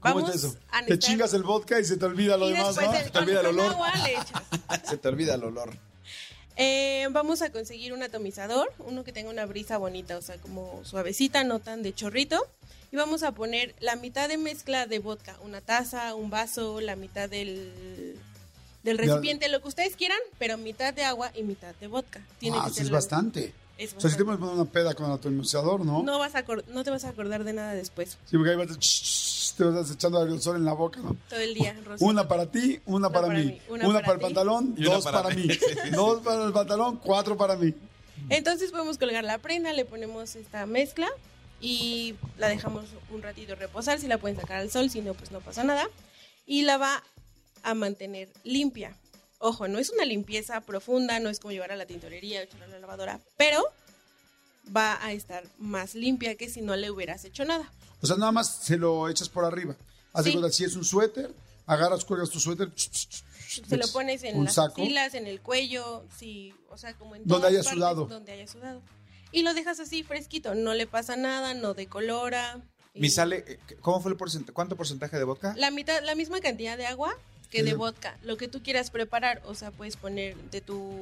¿Cómo Vamos es eso? a Te chingas el vodka y se te olvida lo y demás, ¿no? el- Se te olvida el olor. agua le echas. Se te olvida el olor. Eh, vamos a conseguir un atomizador, uno que tenga una brisa bonita, o sea, como suavecita, no tan de chorrito. Y vamos a poner la mitad de mezcla de vodka, una taza, un vaso, la mitad del, del recipiente, lo que ustedes quieran, pero mitad de agua y mitad de vodka. Tiene Ah, que sí ser es bastante. es O sea, si te bastante. poner una peda con el atomizador, ¿no? no, vas a no te vas a acordar de nada después, Sí, porque ahí vas, te vas echando aerosol en la boca, ¿no? todo el día, Rosy. Una para ti, una, para, mí. Una, para, el pantalón, Y dos para, para mí. mí. dos para el pantalón, cuatro para mí. Entonces podemos colgar la prenda, le ponemos esta mezcla y la dejamos un ratito reposar. Si la pueden sacar al sol, si no, pues no pasa nada. Y la va a mantener limpia. Ojo, no es una limpieza profunda, no es como llevar a la tintorería o echarla a la lavadora, pero va a estar más limpia que si no le hubieras hecho nada. O sea, nada más se lo echas por arriba. Haz Sí. si es un suéter, agarras, cuelgas tu suéter. Se lo pones en las axilas, en el cuello, sí, o sea, como en Donde haya partes sudado. Donde haya sudado. Y lo dejas así fresquito, no le pasa nada, no decolora. Mi y- sale, eh, ¿cómo fue el porcentaje? ¿Cuánto porcentaje de vodka? La mitad, la misma cantidad de agua que de vodka. Lo que tú quieras preparar, o sea, puedes poner de tu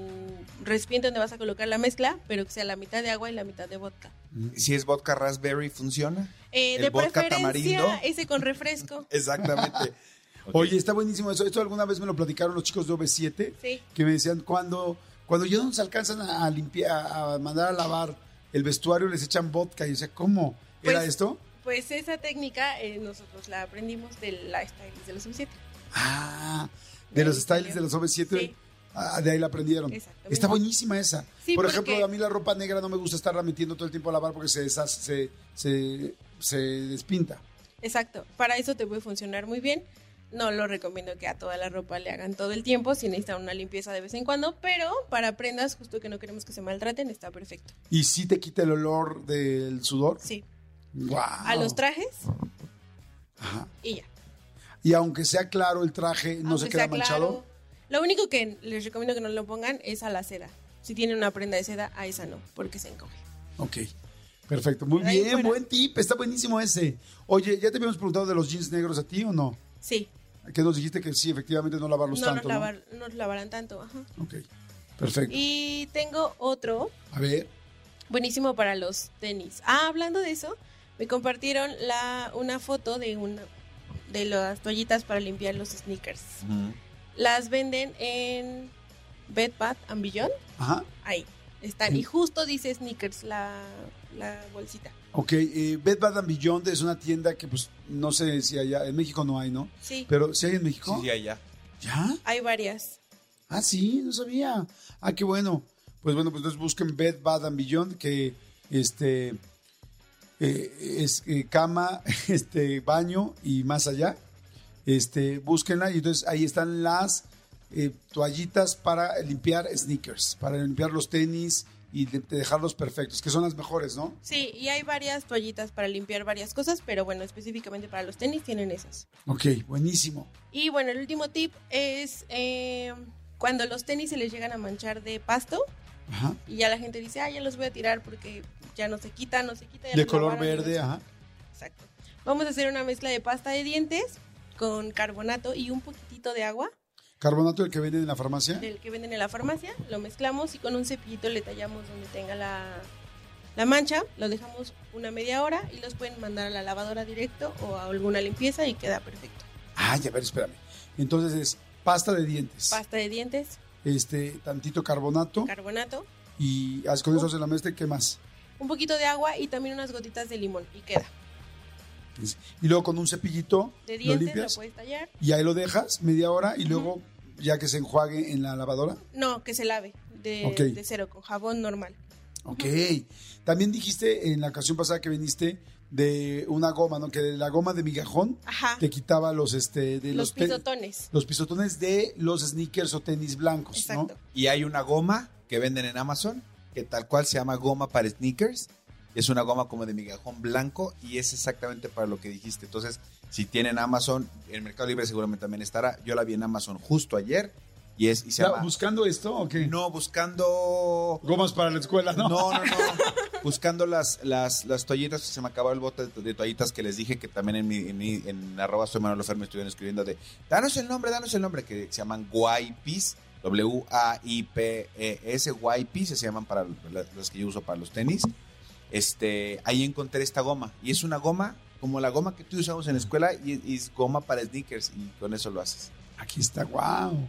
recipiente donde vas a colocar la mezcla, pero que sea la mitad de agua y la mitad de vodka. Si es vodka raspberry, ¿funciona? Eh, ¿El de vodka preferencia, tamarindo? ese con refresco. Exactamente. Oye, está buenísimo eso. Esto alguna vez me lo platicaron los chicos de OV7, Sí. que me decían, cuando, cuando ya no se alcanzan a limpiar, a mandar a lavar el vestuario, les echan vodka. Y yo decía, ¿cómo? ¿Era Pues- esto? Pues esa técnica eh, nosotros la aprendimos de la stylist de los 7 Ah, de los salió. de los OV7. Sí. ah, de ahí la aprendieron. Exactamente. Está buenísima esa. Sí, Por porque- ejemplo, a mí la ropa negra no me gusta estarla metiendo todo el tiempo a lavar porque se deshace, se, se, se despinta. Exacto. Para eso te puede funcionar muy bien. No lo recomiendo que a toda la ropa le hagan todo el tiempo, si necesitan una limpieza de vez en cuando, pero para prendas, justo que no queremos que se maltraten, está perfecto. Y sí te quita el olor del sudor. Sí. Wow. A los trajes Ajá. y ya. Y aunque sea claro el traje, no se queda manchado. claro. Lo único que les recomiendo que no lo pongan es a la seda. Si tienen una prenda de seda, a esa no, porque se encoge. Ok. Perfecto. Muy ahí bien, fuera. buen tip. Está buenísimo ese. Oye, ¿ya te habíamos preguntado de los jeans negros a ti o no? Sí, Que nos dijiste que sí, efectivamente no lavarlos no tanto, los, lavar, no los lavarán tanto. Ajá. Ok. Perfecto. Y tengo otro A ver. buenísimo para los tenis. Ah, hablando de eso, me compartieron la, una foto de una de las toallitas para limpiar los sneakers. Las venden en Bed Bath and Beyond. Ajá. Ahí están. Y justo dice sneakers la, la bolsita. Ok, eh, Bed Bath and Beyond es una tienda que pues no sé si allá, en México no hay, ¿no? Sí, Pero si hay en México. Sí, sí, allá. ¿Ya? hay varias. Ah, sí, no sabía. Ah, qué bueno. Pues bueno, pues entonces busquen Bed Bath and Beyond, que este eh, es eh, cama, este baño y más allá. Este, búsquenla y entonces ahí están las eh, toallitas para limpiar sneakers, para limpiar los tenis y de- de dejarlos perfectos, que son las mejores, ¿no? Sí, y hay varias toallitas para limpiar varias cosas, pero bueno, específicamente para los tenis tienen esas. Ok, buenísimo. Y bueno, el último tip es eh, cuando los tenis se les llegan a manchar de pasto Ajá. y ya la gente dice, ah, ya los voy a tirar porque ya no se quita, no se quita. ya De color verde, ajá. Exacto. Vamos a hacer una mezcla de pasta de dientes con carbonato y un poquitito de agua Carbonato el que venden en la farmacia. del que venden en la farmacia. Lo mezclamos y con un cepillito le tallamos donde tenga la, la mancha. Lo dejamos una media hora y los pueden mandar a la lavadora directo o a alguna limpieza y queda perfecto. Ay, a ver, espérame. Entonces es pasta de dientes, Pasta de dientes, este, tantito carbonato carbonato, y haz con eso se la mezcla qué más. un poquito de agua y también unas gotitas de limón y queda. Y luego con un cepillito De lo dientes lo, limpias puedes tallar. y ahí lo dejas media hora y luego ya que se enjuague en la lavadora. No, que se lave de cero con jabón normal. Ok. También dijiste en la ocasión pasada que viniste de una goma, ¿no? Que de la goma de migajón Ajá. te quitaba los este de Los pisotones. los pisotones de los sneakers o tenis blancos, Exacto. ¿no? Y hay una goma que venden en Amazon, que tal cual se llama goma para sneakers. Es una goma como de migajón blanco y es exactamente para lo que dijiste. Entonces, si tienen Amazon, en Mercado Libre seguramente también estará. Yo la vi en Amazon justo ayer y es y se llama buscando esto o qué? No buscando Gomas para la escuela, ¿no? no, no, no. Buscando las, las, las toallitas, se me acabó el bote de, de toallitas que les dije que también en mi, en, mi- en arroba soy Manuel Lofer me estuvieron escribiendo de danos el nombre, danos el nombre, que se llaman Wipes, W-A-I-P-E-S, Wipes, se llaman para la- las que yo uso para los tenis. Este, ahí encontré esta goma, y es una goma como la goma que tú usamos en la escuela, y, y es goma para sneakers, y con eso lo haces. Aquí está, wow.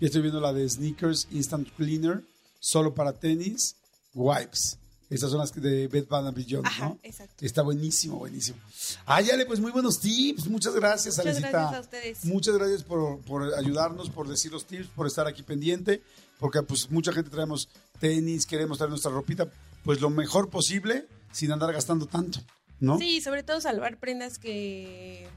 Y estoy viendo la de sneakers Instant Cleaner, solo para tenis, wipes. Estas son las de Bed Bath and Beyond, Ajá, ¿no? exacto. Está buenísimo, buenísimo. Ay, Ale, pues muy buenos tips. Muchas gracias, Muchas Alecita. gracias a ustedes. Muchas gracias por, por ayudarnos, por decir los tips, por estar aquí pendiente, porque pues mucha gente traemos tenis, queremos traer nuestra ropita, pues lo mejor posible sin andar gastando tanto, ¿no? Sí, sobre todo salvar prendas que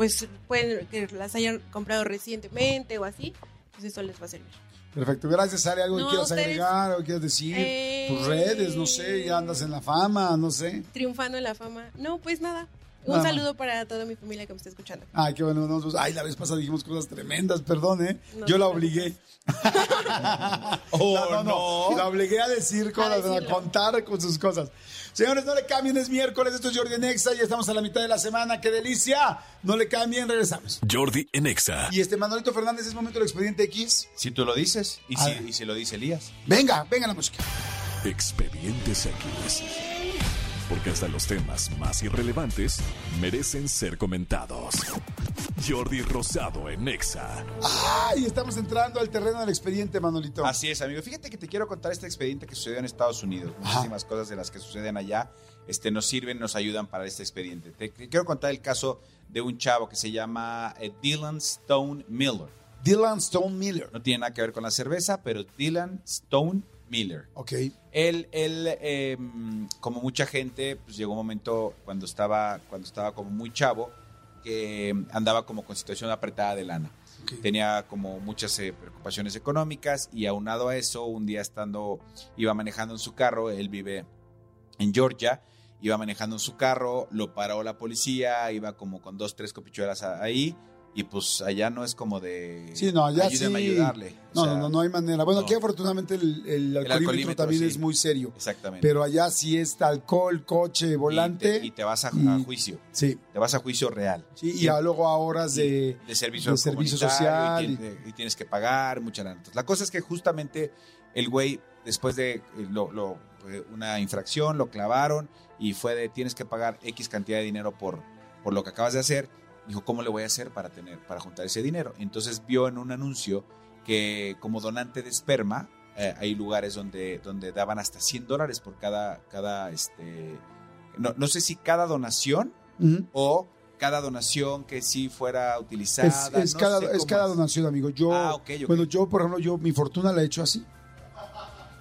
pues pueden que las hayan comprado recientemente o así, pues eso les va a servir. Perfecto, gracias, Ale. ¿Algo que No, quieras ustedes- agregar o quieras decir? Eh, Tus redes, no sé, ya andas en la fama, no sé. Triunfando en la fama. No, pues nada. Un saludo para toda mi familia que me está escuchando. Ay, qué bueno. nos- ay, la vez pasada dijimos cosas tremendas, perdón, ¿eh? No Yo la obligué. Oh, no, no, La obligué a decir cosas, a, decirlo. contar con sus cosas. Señores, no le cambien, es miércoles, esto es Jordi Nexa, ya estamos a la mitad de la semana, qué delicia. No le cambien, regresamos. Jordi en Exa. Y este Manolito Fernández es momento del expediente X. Si tú lo dices, y si, y si lo dice Elías. Venga, venga la música. Expedientes X. Porque hasta los temas más irrelevantes merecen ser comentados. Jordi Rosado en Exa. Ay, estamos entrando al terreno del expediente, Manolito. Así es, amigo. Fíjate que te quiero contar este expediente que sucedió en Estados Unidos. Muchísimas cosas de las que suceden allá este, nos sirven, nos ayudan para este expediente. Te quiero contar el caso de un chavo que se llama eh, Dylan Stone Miller. Dylan Stone Miller. No tiene nada que ver con la cerveza, pero Dylan Stone Miller. Ok. Él, él eh, como mucha gente, pues llegó un momento cuando estaba, cuando estaba como muy chavo, que andaba como con situación apretada de lana. ok. Tenía como muchas eh, preocupaciones económicas y aunado a eso, un día estando, iba manejando en su carro, él vive en Georgia, iba manejando en su carro, lo paró la policía, iba como con dos, tres copichuelas ahí y pues allá no es como de... Sí, no, allá sí. ayudarle. O No, sea, no, no, no hay manera. Bueno, no. aquí afortunadamente el, el alcoholímetro, alcoholímetro, también sí. es muy serio. Exactamente. Pero allá sí está alcohol, coche, volante. Y te, y te vas a, y- a juicio. Sí, Te vas a juicio real. sí, y luego a horas de... de servicio, de servicio social Y, tienes- y tienes que pagar mucha lana. Entonces, la cosa es que justamente el güey, después de eh, lo- lo- eh, una infracción, lo clavaron y fue de tienes que pagar X cantidad de dinero por, por lo que acabas de hacer. Dijo, ¿cómo le voy a hacer para tener, para juntar ese dinero? Entonces vio en un anuncio que como donante de esperma, eh, hay lugares donde, donde daban hasta 100 dólares por cada, cada este, no, no sé si cada donación o cada donación que sí fuera utilizada. Es, es no cada, es cada donación, amigo. Yo, Ah, ok, ok. bueno, yo, por ejemplo, yo mi fortuna la he hecho así.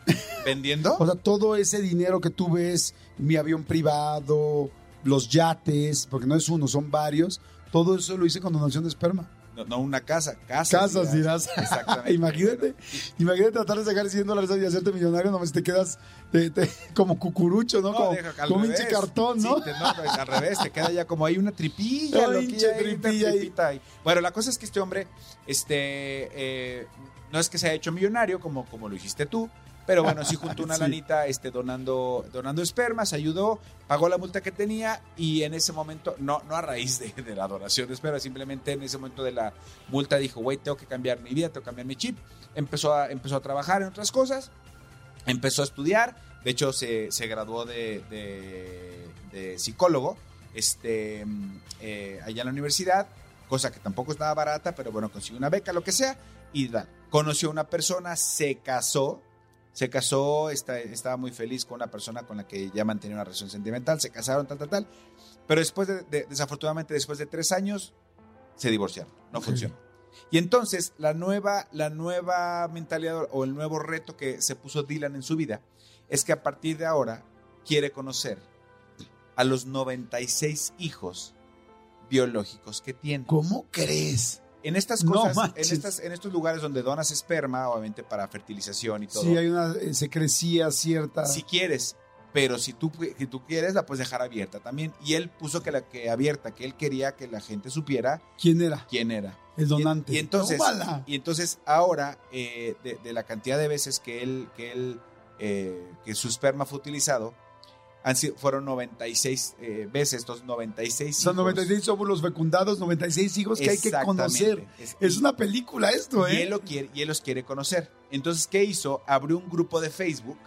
¿Vendiendo? O sea, todo ese dinero que tú ves, mi avión privado, los yates, porque no es uno, son varios, todo eso lo hice con donación de esperma. No, no una casa, casas. Casas dirás. Exactamente. imagínate, imagínate tratar de sacar 100 dólares y hacerte millonario, nomás te quedas te- te- como cucurucho, ¿no? No, como deja, como hinche cartón, ¿no? Sí, te- no, pues, al revés, te queda ya como ahí una tripilla. Una hinche una tripilla tripita ahí. Bueno, la cosa es que este hombre, este, eh, no es que se haya hecho millonario como, como lo hiciste tú, pero bueno, sí juntó una Sí. lanita este, donando, donando espermas, ayudó, pagó la multa que tenía y en ese momento, no, no a raíz de, de la donación de espermas, simplemente en ese momento de la multa dijo, güey, tengo que cambiar mi vida, tengo que cambiar mi chip. Empezó a, empezó a trabajar en otras cosas, empezó a estudiar, de hecho se, se graduó de, de- de psicólogo este, eh, allá en la universidad, cosa que tampoco es nada barata, pero bueno, consiguió una beca, lo que sea, y da- conoció a una persona, se casó, se casó, está- estaba muy feliz con una persona con la que ya mantenía una relación sentimental, se casaron, tal, tal, tal, pero después de, de- desafortunadamente, después de tres años, se divorciaron, no funcionó. Y entonces la nueva, la nueva mentalidad o el nuevo reto que se puso Dylan en su vida es que a partir de ahora quiere conocer a los 96 hijos biológicos que tiene. ¿Cómo crees? En estas No cosas, en, estas, en estos lugares donde donas esperma, obviamente para fertilización y todo, Sí, hay una eh, secrecía cierta. si quieres, pero si tú, si tú quieres, la puedes dejar abierta también. Y él puso que la que abierta, que él quería que la gente supiera ¿Quién era? quién era. El Y- donante. Y, entonces, Tómala. y entonces ahora, eh, de, de la cantidad de veces que él, que él, eh, que su esperma fue utilizado, han sido, fueron 96 eh, veces, estos 96 Son hijos. 96 óvulos fecundados, 96 hijos que hay que conocer. Es- Es una película esto, y ¿eh? él, lo quiere, y él los quiere conocer. Entonces, ¿qué hizo? Abrió un grupo de Facebook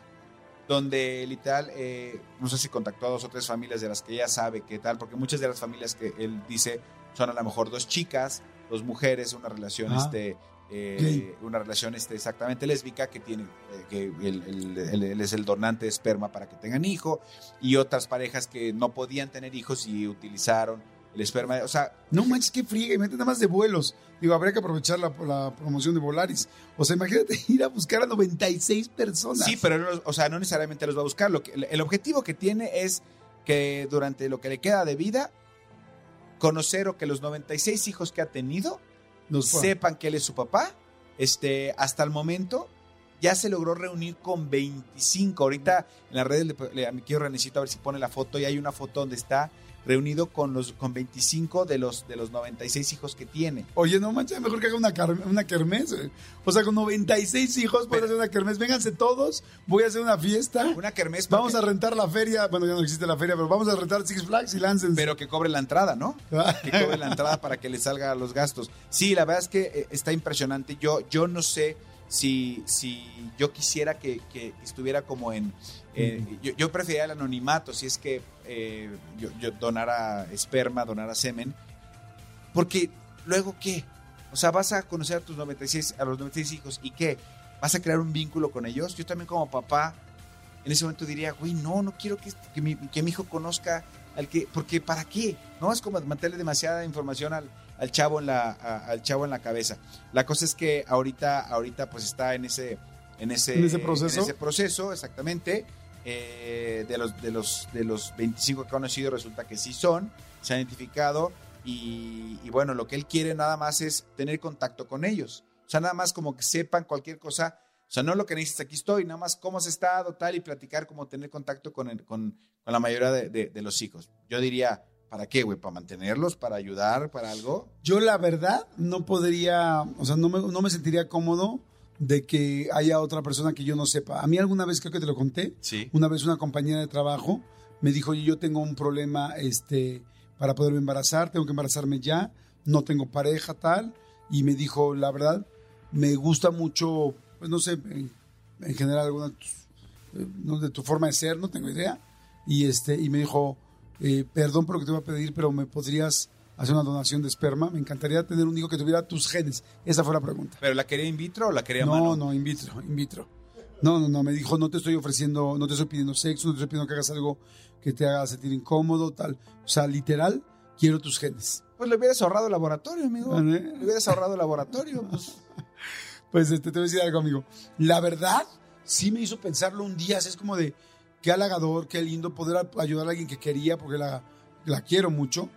donde literal, eh, no sé si contactó a dos o tres familias de las que ya sabe qué tal, porque muchas de las familias que él dice son a lo mejor dos chicas, dos mujeres, una relación, Ah. este, eh, una relación este, exactamente lésbica que tiene, eh, que él, él- él- él es el donante de esperma para que tengan hijo, y otras parejas que no podían tener hijos y utilizaron el esperma, o sea, No manches, qué friega, imagínate nada más de vuelos. Digo, habría que aprovechar la, la promoción de Volaris. O sea, imagínate ir a buscar a 96 personas. Sí, pero no, o sea, no necesariamente los va a buscar. Lo que, el objetivo que tiene es que durante lo que le queda de vida, conocer o que los 96 hijos que ha tenido Fue. sepan que él es su papá. Este, hasta el momento ya se logró reunir con 25. Ahorita en las redes le, le- a mi quiero necesito a ver si pone la foto y hay una foto donde está reunido con los con 25 de los de los 96 hijos que tiene. Oye, no manches, mejor que haga una, una kermés. eh. O sea, con 96 hijos puedes hacer una kermés. Vénganse todos, voy a hacer una fiesta. Una kermés Vamos a rentar la feria. Bueno, ya no existe la feria, pero vamos a rentar Six Flags y láncense. pero que cobre la entrada, ¿no? que cobre la entrada para que le salga los gastos. Sí, la verdad es que eh, está impresionante. Yo, yo no sé si, si yo quisiera que, que estuviera como en... eh, yo, yo preferiría el anonimato si es que eh, yo, yo donara esperma, donara semen. Porque luego, ¿qué? O sea, vas a conocer a tus 96, a los 96 hijos y ¿qué? ¿Vas a crear un vínculo con ellos? Yo también como papá en ese momento diría, güey, no, no quiero que, que, mi, que mi hijo conozca al que, porque ¿para qué? No es como mantenerle demasiada información al, al chavo en la, a- al chavo en la cabeza. La cosa es que ahorita, ahorita pues está en ese, en ese, ¿En ese proceso? en ese proceso, exactamente. eh, de los, de los, de los 25 que ha conocido, resulta que sí son, se han identificado y, y bueno, lo que él quiere nada más es tener contacto con ellos. O sea, nada más como que sepan cualquier cosa. O sea, no lo que necesitas, aquí estoy, nada más cómo has estado, tal, y platicar, como tener contacto con, el- con, con la mayoría de, de- de los hijos. Yo diría, ¿para qué, güey? ¿Para mantenerlos? ¿Para ayudar? ¿Para algo? Yo la verdad no podría, o sea, no me, no me sentiría cómodo de que haya otra persona que yo no sepa. A mí alguna vez, creo que te lo conté, Sí. una vez una compañera de trabajo me dijo, yo tengo un problema este, para poderme embarazar, tengo que embarazarme ya, no tengo pareja, tal, y me dijo, la verdad, me gusta mucho, pues no sé, en, en general alguna eh, de tu forma de ser, no tengo idea, y, este, y me dijo, eh, perdón por lo que te voy a pedir, pero me podrías hacer una donación de esperma, me encantaría tener un hijo que tuviera tus genes. Esa fue la pregunta. ¿Pero la quería in vitro o la quería No, mano? no, in vitro, in vitro. No, no, no, me dijo, no te estoy ofreciendo, no te estoy pidiendo sexo, no te estoy pidiendo que hagas algo que te haga sentir incómodo, tal. O sea, literal, quiero tus genes. Pues le hubieras ahorrado el laboratorio, amigo. ¿Eh? Le hubieras ahorrado el laboratorio, pues. Pues este, te voy a decir algo, amigo. La verdad, sí me hizo pensarlo un día, es como de, qué halagador, qué lindo poder ayudar a alguien que quería, porque la, la quiero mucho.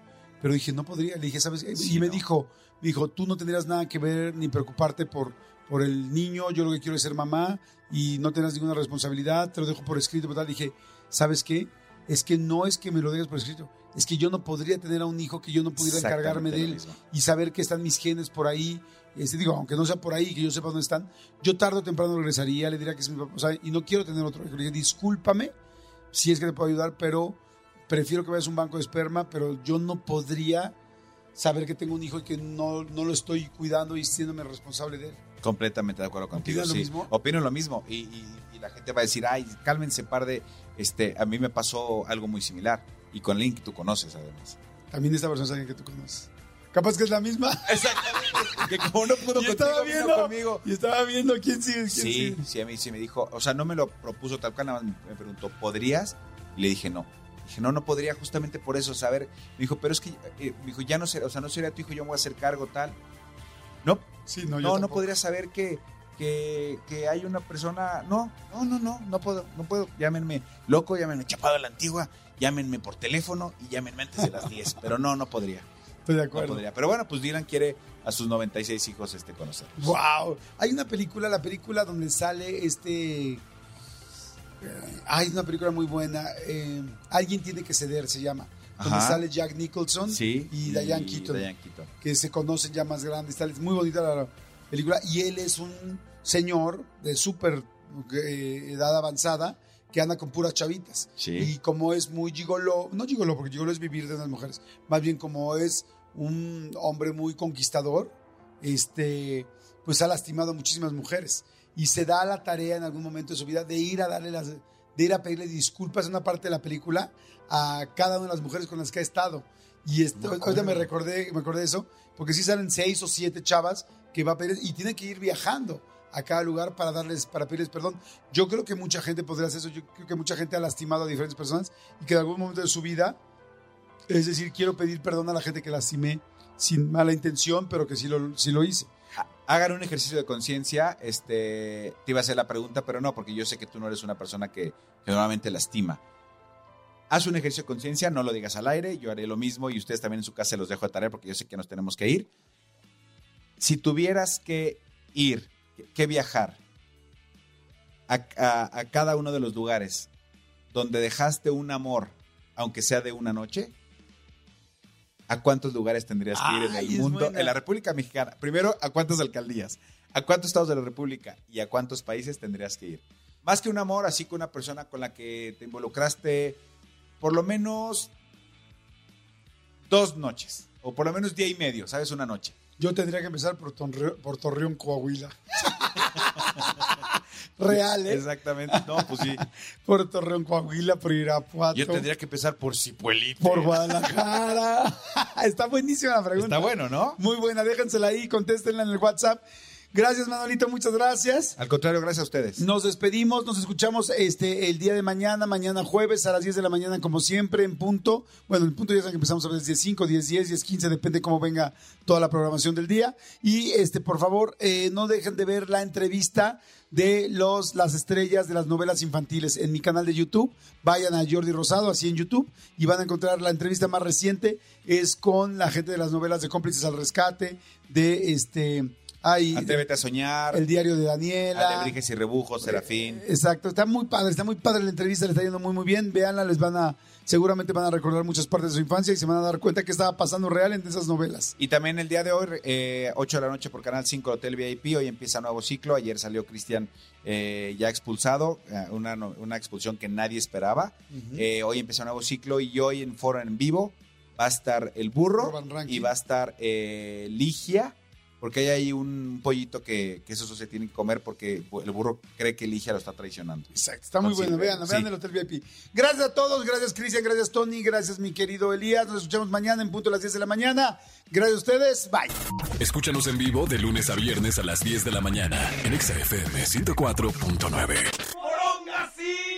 Pero dije, no podría. Le dije, ¿sabes? Sí, y me no. dijo, me dijo, tú no tendrías nada que ver ni preocuparte por, por el niño, yo lo que quiero es ser mamá y no tendrás ninguna responsabilidad, te lo dejo por escrito. Tal. Dije, ¿sabes qué? Es que no es que me lo dejes por escrito, es que yo no podría tener a un hijo que yo no pudiera encargarme de él y saber que están mis genes por ahí. Este, digo, aunque no sea por ahí, que yo sepa dónde están, yo tarde o temprano regresaría, le diría que es mi papá, o sea, y no quiero tener otro hijo. Le dije, discúlpame si es que te puedo ayudar, pero prefiero que vayas a un banco de esperma, pero yo no podría saber que tengo un hijo y que no, no lo estoy cuidando y siéndome responsable de él. Completamente de acuerdo contigo. ¿Opinas lo mismo? Opino lo mismo. Y, y- y la gente va a decir, ay, cálmense, par de. Este, a mí me pasó algo muy similar. Y con Link tú conoces, además. También esta persona es alguien que tú conoces. Capaz que es la misma. que como no pudo y estaba contigo, viendo, conmigo. y estaba viendo quién sigue, quién Sí, sigue. sí, a mí sí me dijo. O sea, no me lo propuso tal cual, nada más me preguntó, ¿podrías? Y le dije, no. Dije, no, no podría justamente por eso saber. Me dijo, pero es que, eh, me dijo, ya no será, o sea, no sería tu hijo, yo me voy a hacer cargo, tal. No, Sí, no, yo no, no tampoco. podría saber que, que, que hay una persona. No, no, no, no, no puedo, no puedo. Llámenme loco, llámenme chapado a la antigua, llámenme por teléfono y llámenme antes de las 10. Pero no, no podría. Estoy de No acuerdo. podría. Pero bueno, pues Dylan quiere a sus 96 hijos este conocer. Wow. Hay una película, la película donde sale este. eh, Hay una película muy buena. eh, Alguien tiene que ceder, se llama. Donde Ajá. sale Jack Nicholson Sí. y Diane Keaton. Diane Keaton. que se conocen ya más grandes. Tal. Es muy bonita la película. Y él es un señor de súper eh, edad avanzada que anda con puras chavitas. Sí. Y como es muy gigolo, no gigolo, porque gigolo es vivir de unas mujeres, más bien como es un hombre muy conquistador, este, pues ha lastimado a muchísimas mujeres. Y se da la tarea en algún momento de su vida de ir a darle las, de ir a pedirle disculpas en una parte de la película a cada una de las mujeres con las que ha estado. Y esto, ahorita me recordé, me acordé de eso, porque sí salen seis o siete chavas que va a pedir y tiene que ir viajando a cada lugar para darles, para pedirles perdón. Yo creo que mucha gente podría hacer eso. Yo creo que mucha gente ha lastimado a diferentes personas y que en algún momento de su vida, es decir, quiero pedir perdón a la gente que lastimé sin mala intención, pero que sí lo, sí lo hice. Hagan un ejercicio de conciencia. Este, te iba a hacer la pregunta, pero no, porque yo sé que tú no eres una persona que, que normalmente lastima. Haz un ejercicio de conciencia, no lo digas al aire, yo haré lo mismo y ustedes también en su casa los dejo de tarea porque yo sé que nos tenemos que ir. Si tuvieras que ir, que viajar a, a- a cada uno de los lugares donde dejaste un amor, aunque sea de una noche, ¿a cuántos lugares tendrías que ir en el mundo? buena. En la República Mexicana. Primero, ¿a cuántas alcaldías? ¿A cuántos estados de la República? ¿Y a cuántos países tendrías que ir? Más que un amor, así que una persona con la que te involucraste por lo menos dos noches. O por lo menos día y medio, ¿sabes? Una noche. Yo tendría que empezar por, Torre- por Torreón, Coahuila. Real, ¿eh? Exactamente. No, pues sí. Por Torreón, Coahuila, por Irapuato, Yo tendría que empezar por Cipuelito. por Guadalajara. Está buenísima la pregunta. Está bueno, ¿no? Muy buena, déjensela ahí, contéstenla en el WhatsApp. Gracias, Manolito, muchas gracias. Al contrario, gracias a ustedes. Nos despedimos, nos escuchamos este el día de mañana, mañana jueves a las 10 de la mañana, como siempre, en punto. Bueno, en punto ya saben que empezamos a las 10, 5, 10, 10, 10, 15, depende cómo venga toda la programación del día. Y este, por favor, eh, no dejen de ver la entrevista de los las estrellas de las novelas infantiles en mi canal de YouTube. Vayan a Jordi Rosado, así en YouTube, y van a encontrar la entrevista más reciente. Es con la gente de las novelas de cómplices al rescate, de este. Hay Atrévete a soñar. el diario de Daniela. Alebrijes y rebujos, Serafín. Exacto, está muy padre, está muy padre la entrevista, le está yendo muy muy bien. Véanla, les van a, seguramente van a recordar muchas partes de su infancia y se van a dar cuenta que estaba pasando real en esas novelas. Y también el día de hoy, eh, 8 de la noche por Canal 5 Hotel VIP, hoy empieza nuevo ciclo. Ayer salió Cristian eh, ya expulsado, eh, una, una expulsión que nadie esperaba. Eh, hoy empieza un nuevo ciclo y hoy en Foro en Vivo va a estar el burro y va a estar eh, Ligia, porque hay ahí un pollito que, que eso se tiene que comer porque el burro cree que Ligia lo está traicionando. Exacto, está muy Sí, bueno, vean, sí. vean el Hotel VIP. Gracias a todos, gracias Cristian, gracias Tony, gracias mi querido Elías. Nos escuchamos mañana en punto a las 10 de la mañana. Gracias a ustedes, bye. Escúchanos en vivo de lunes a viernes a las 10 de la mañana en Exa FM 104.9.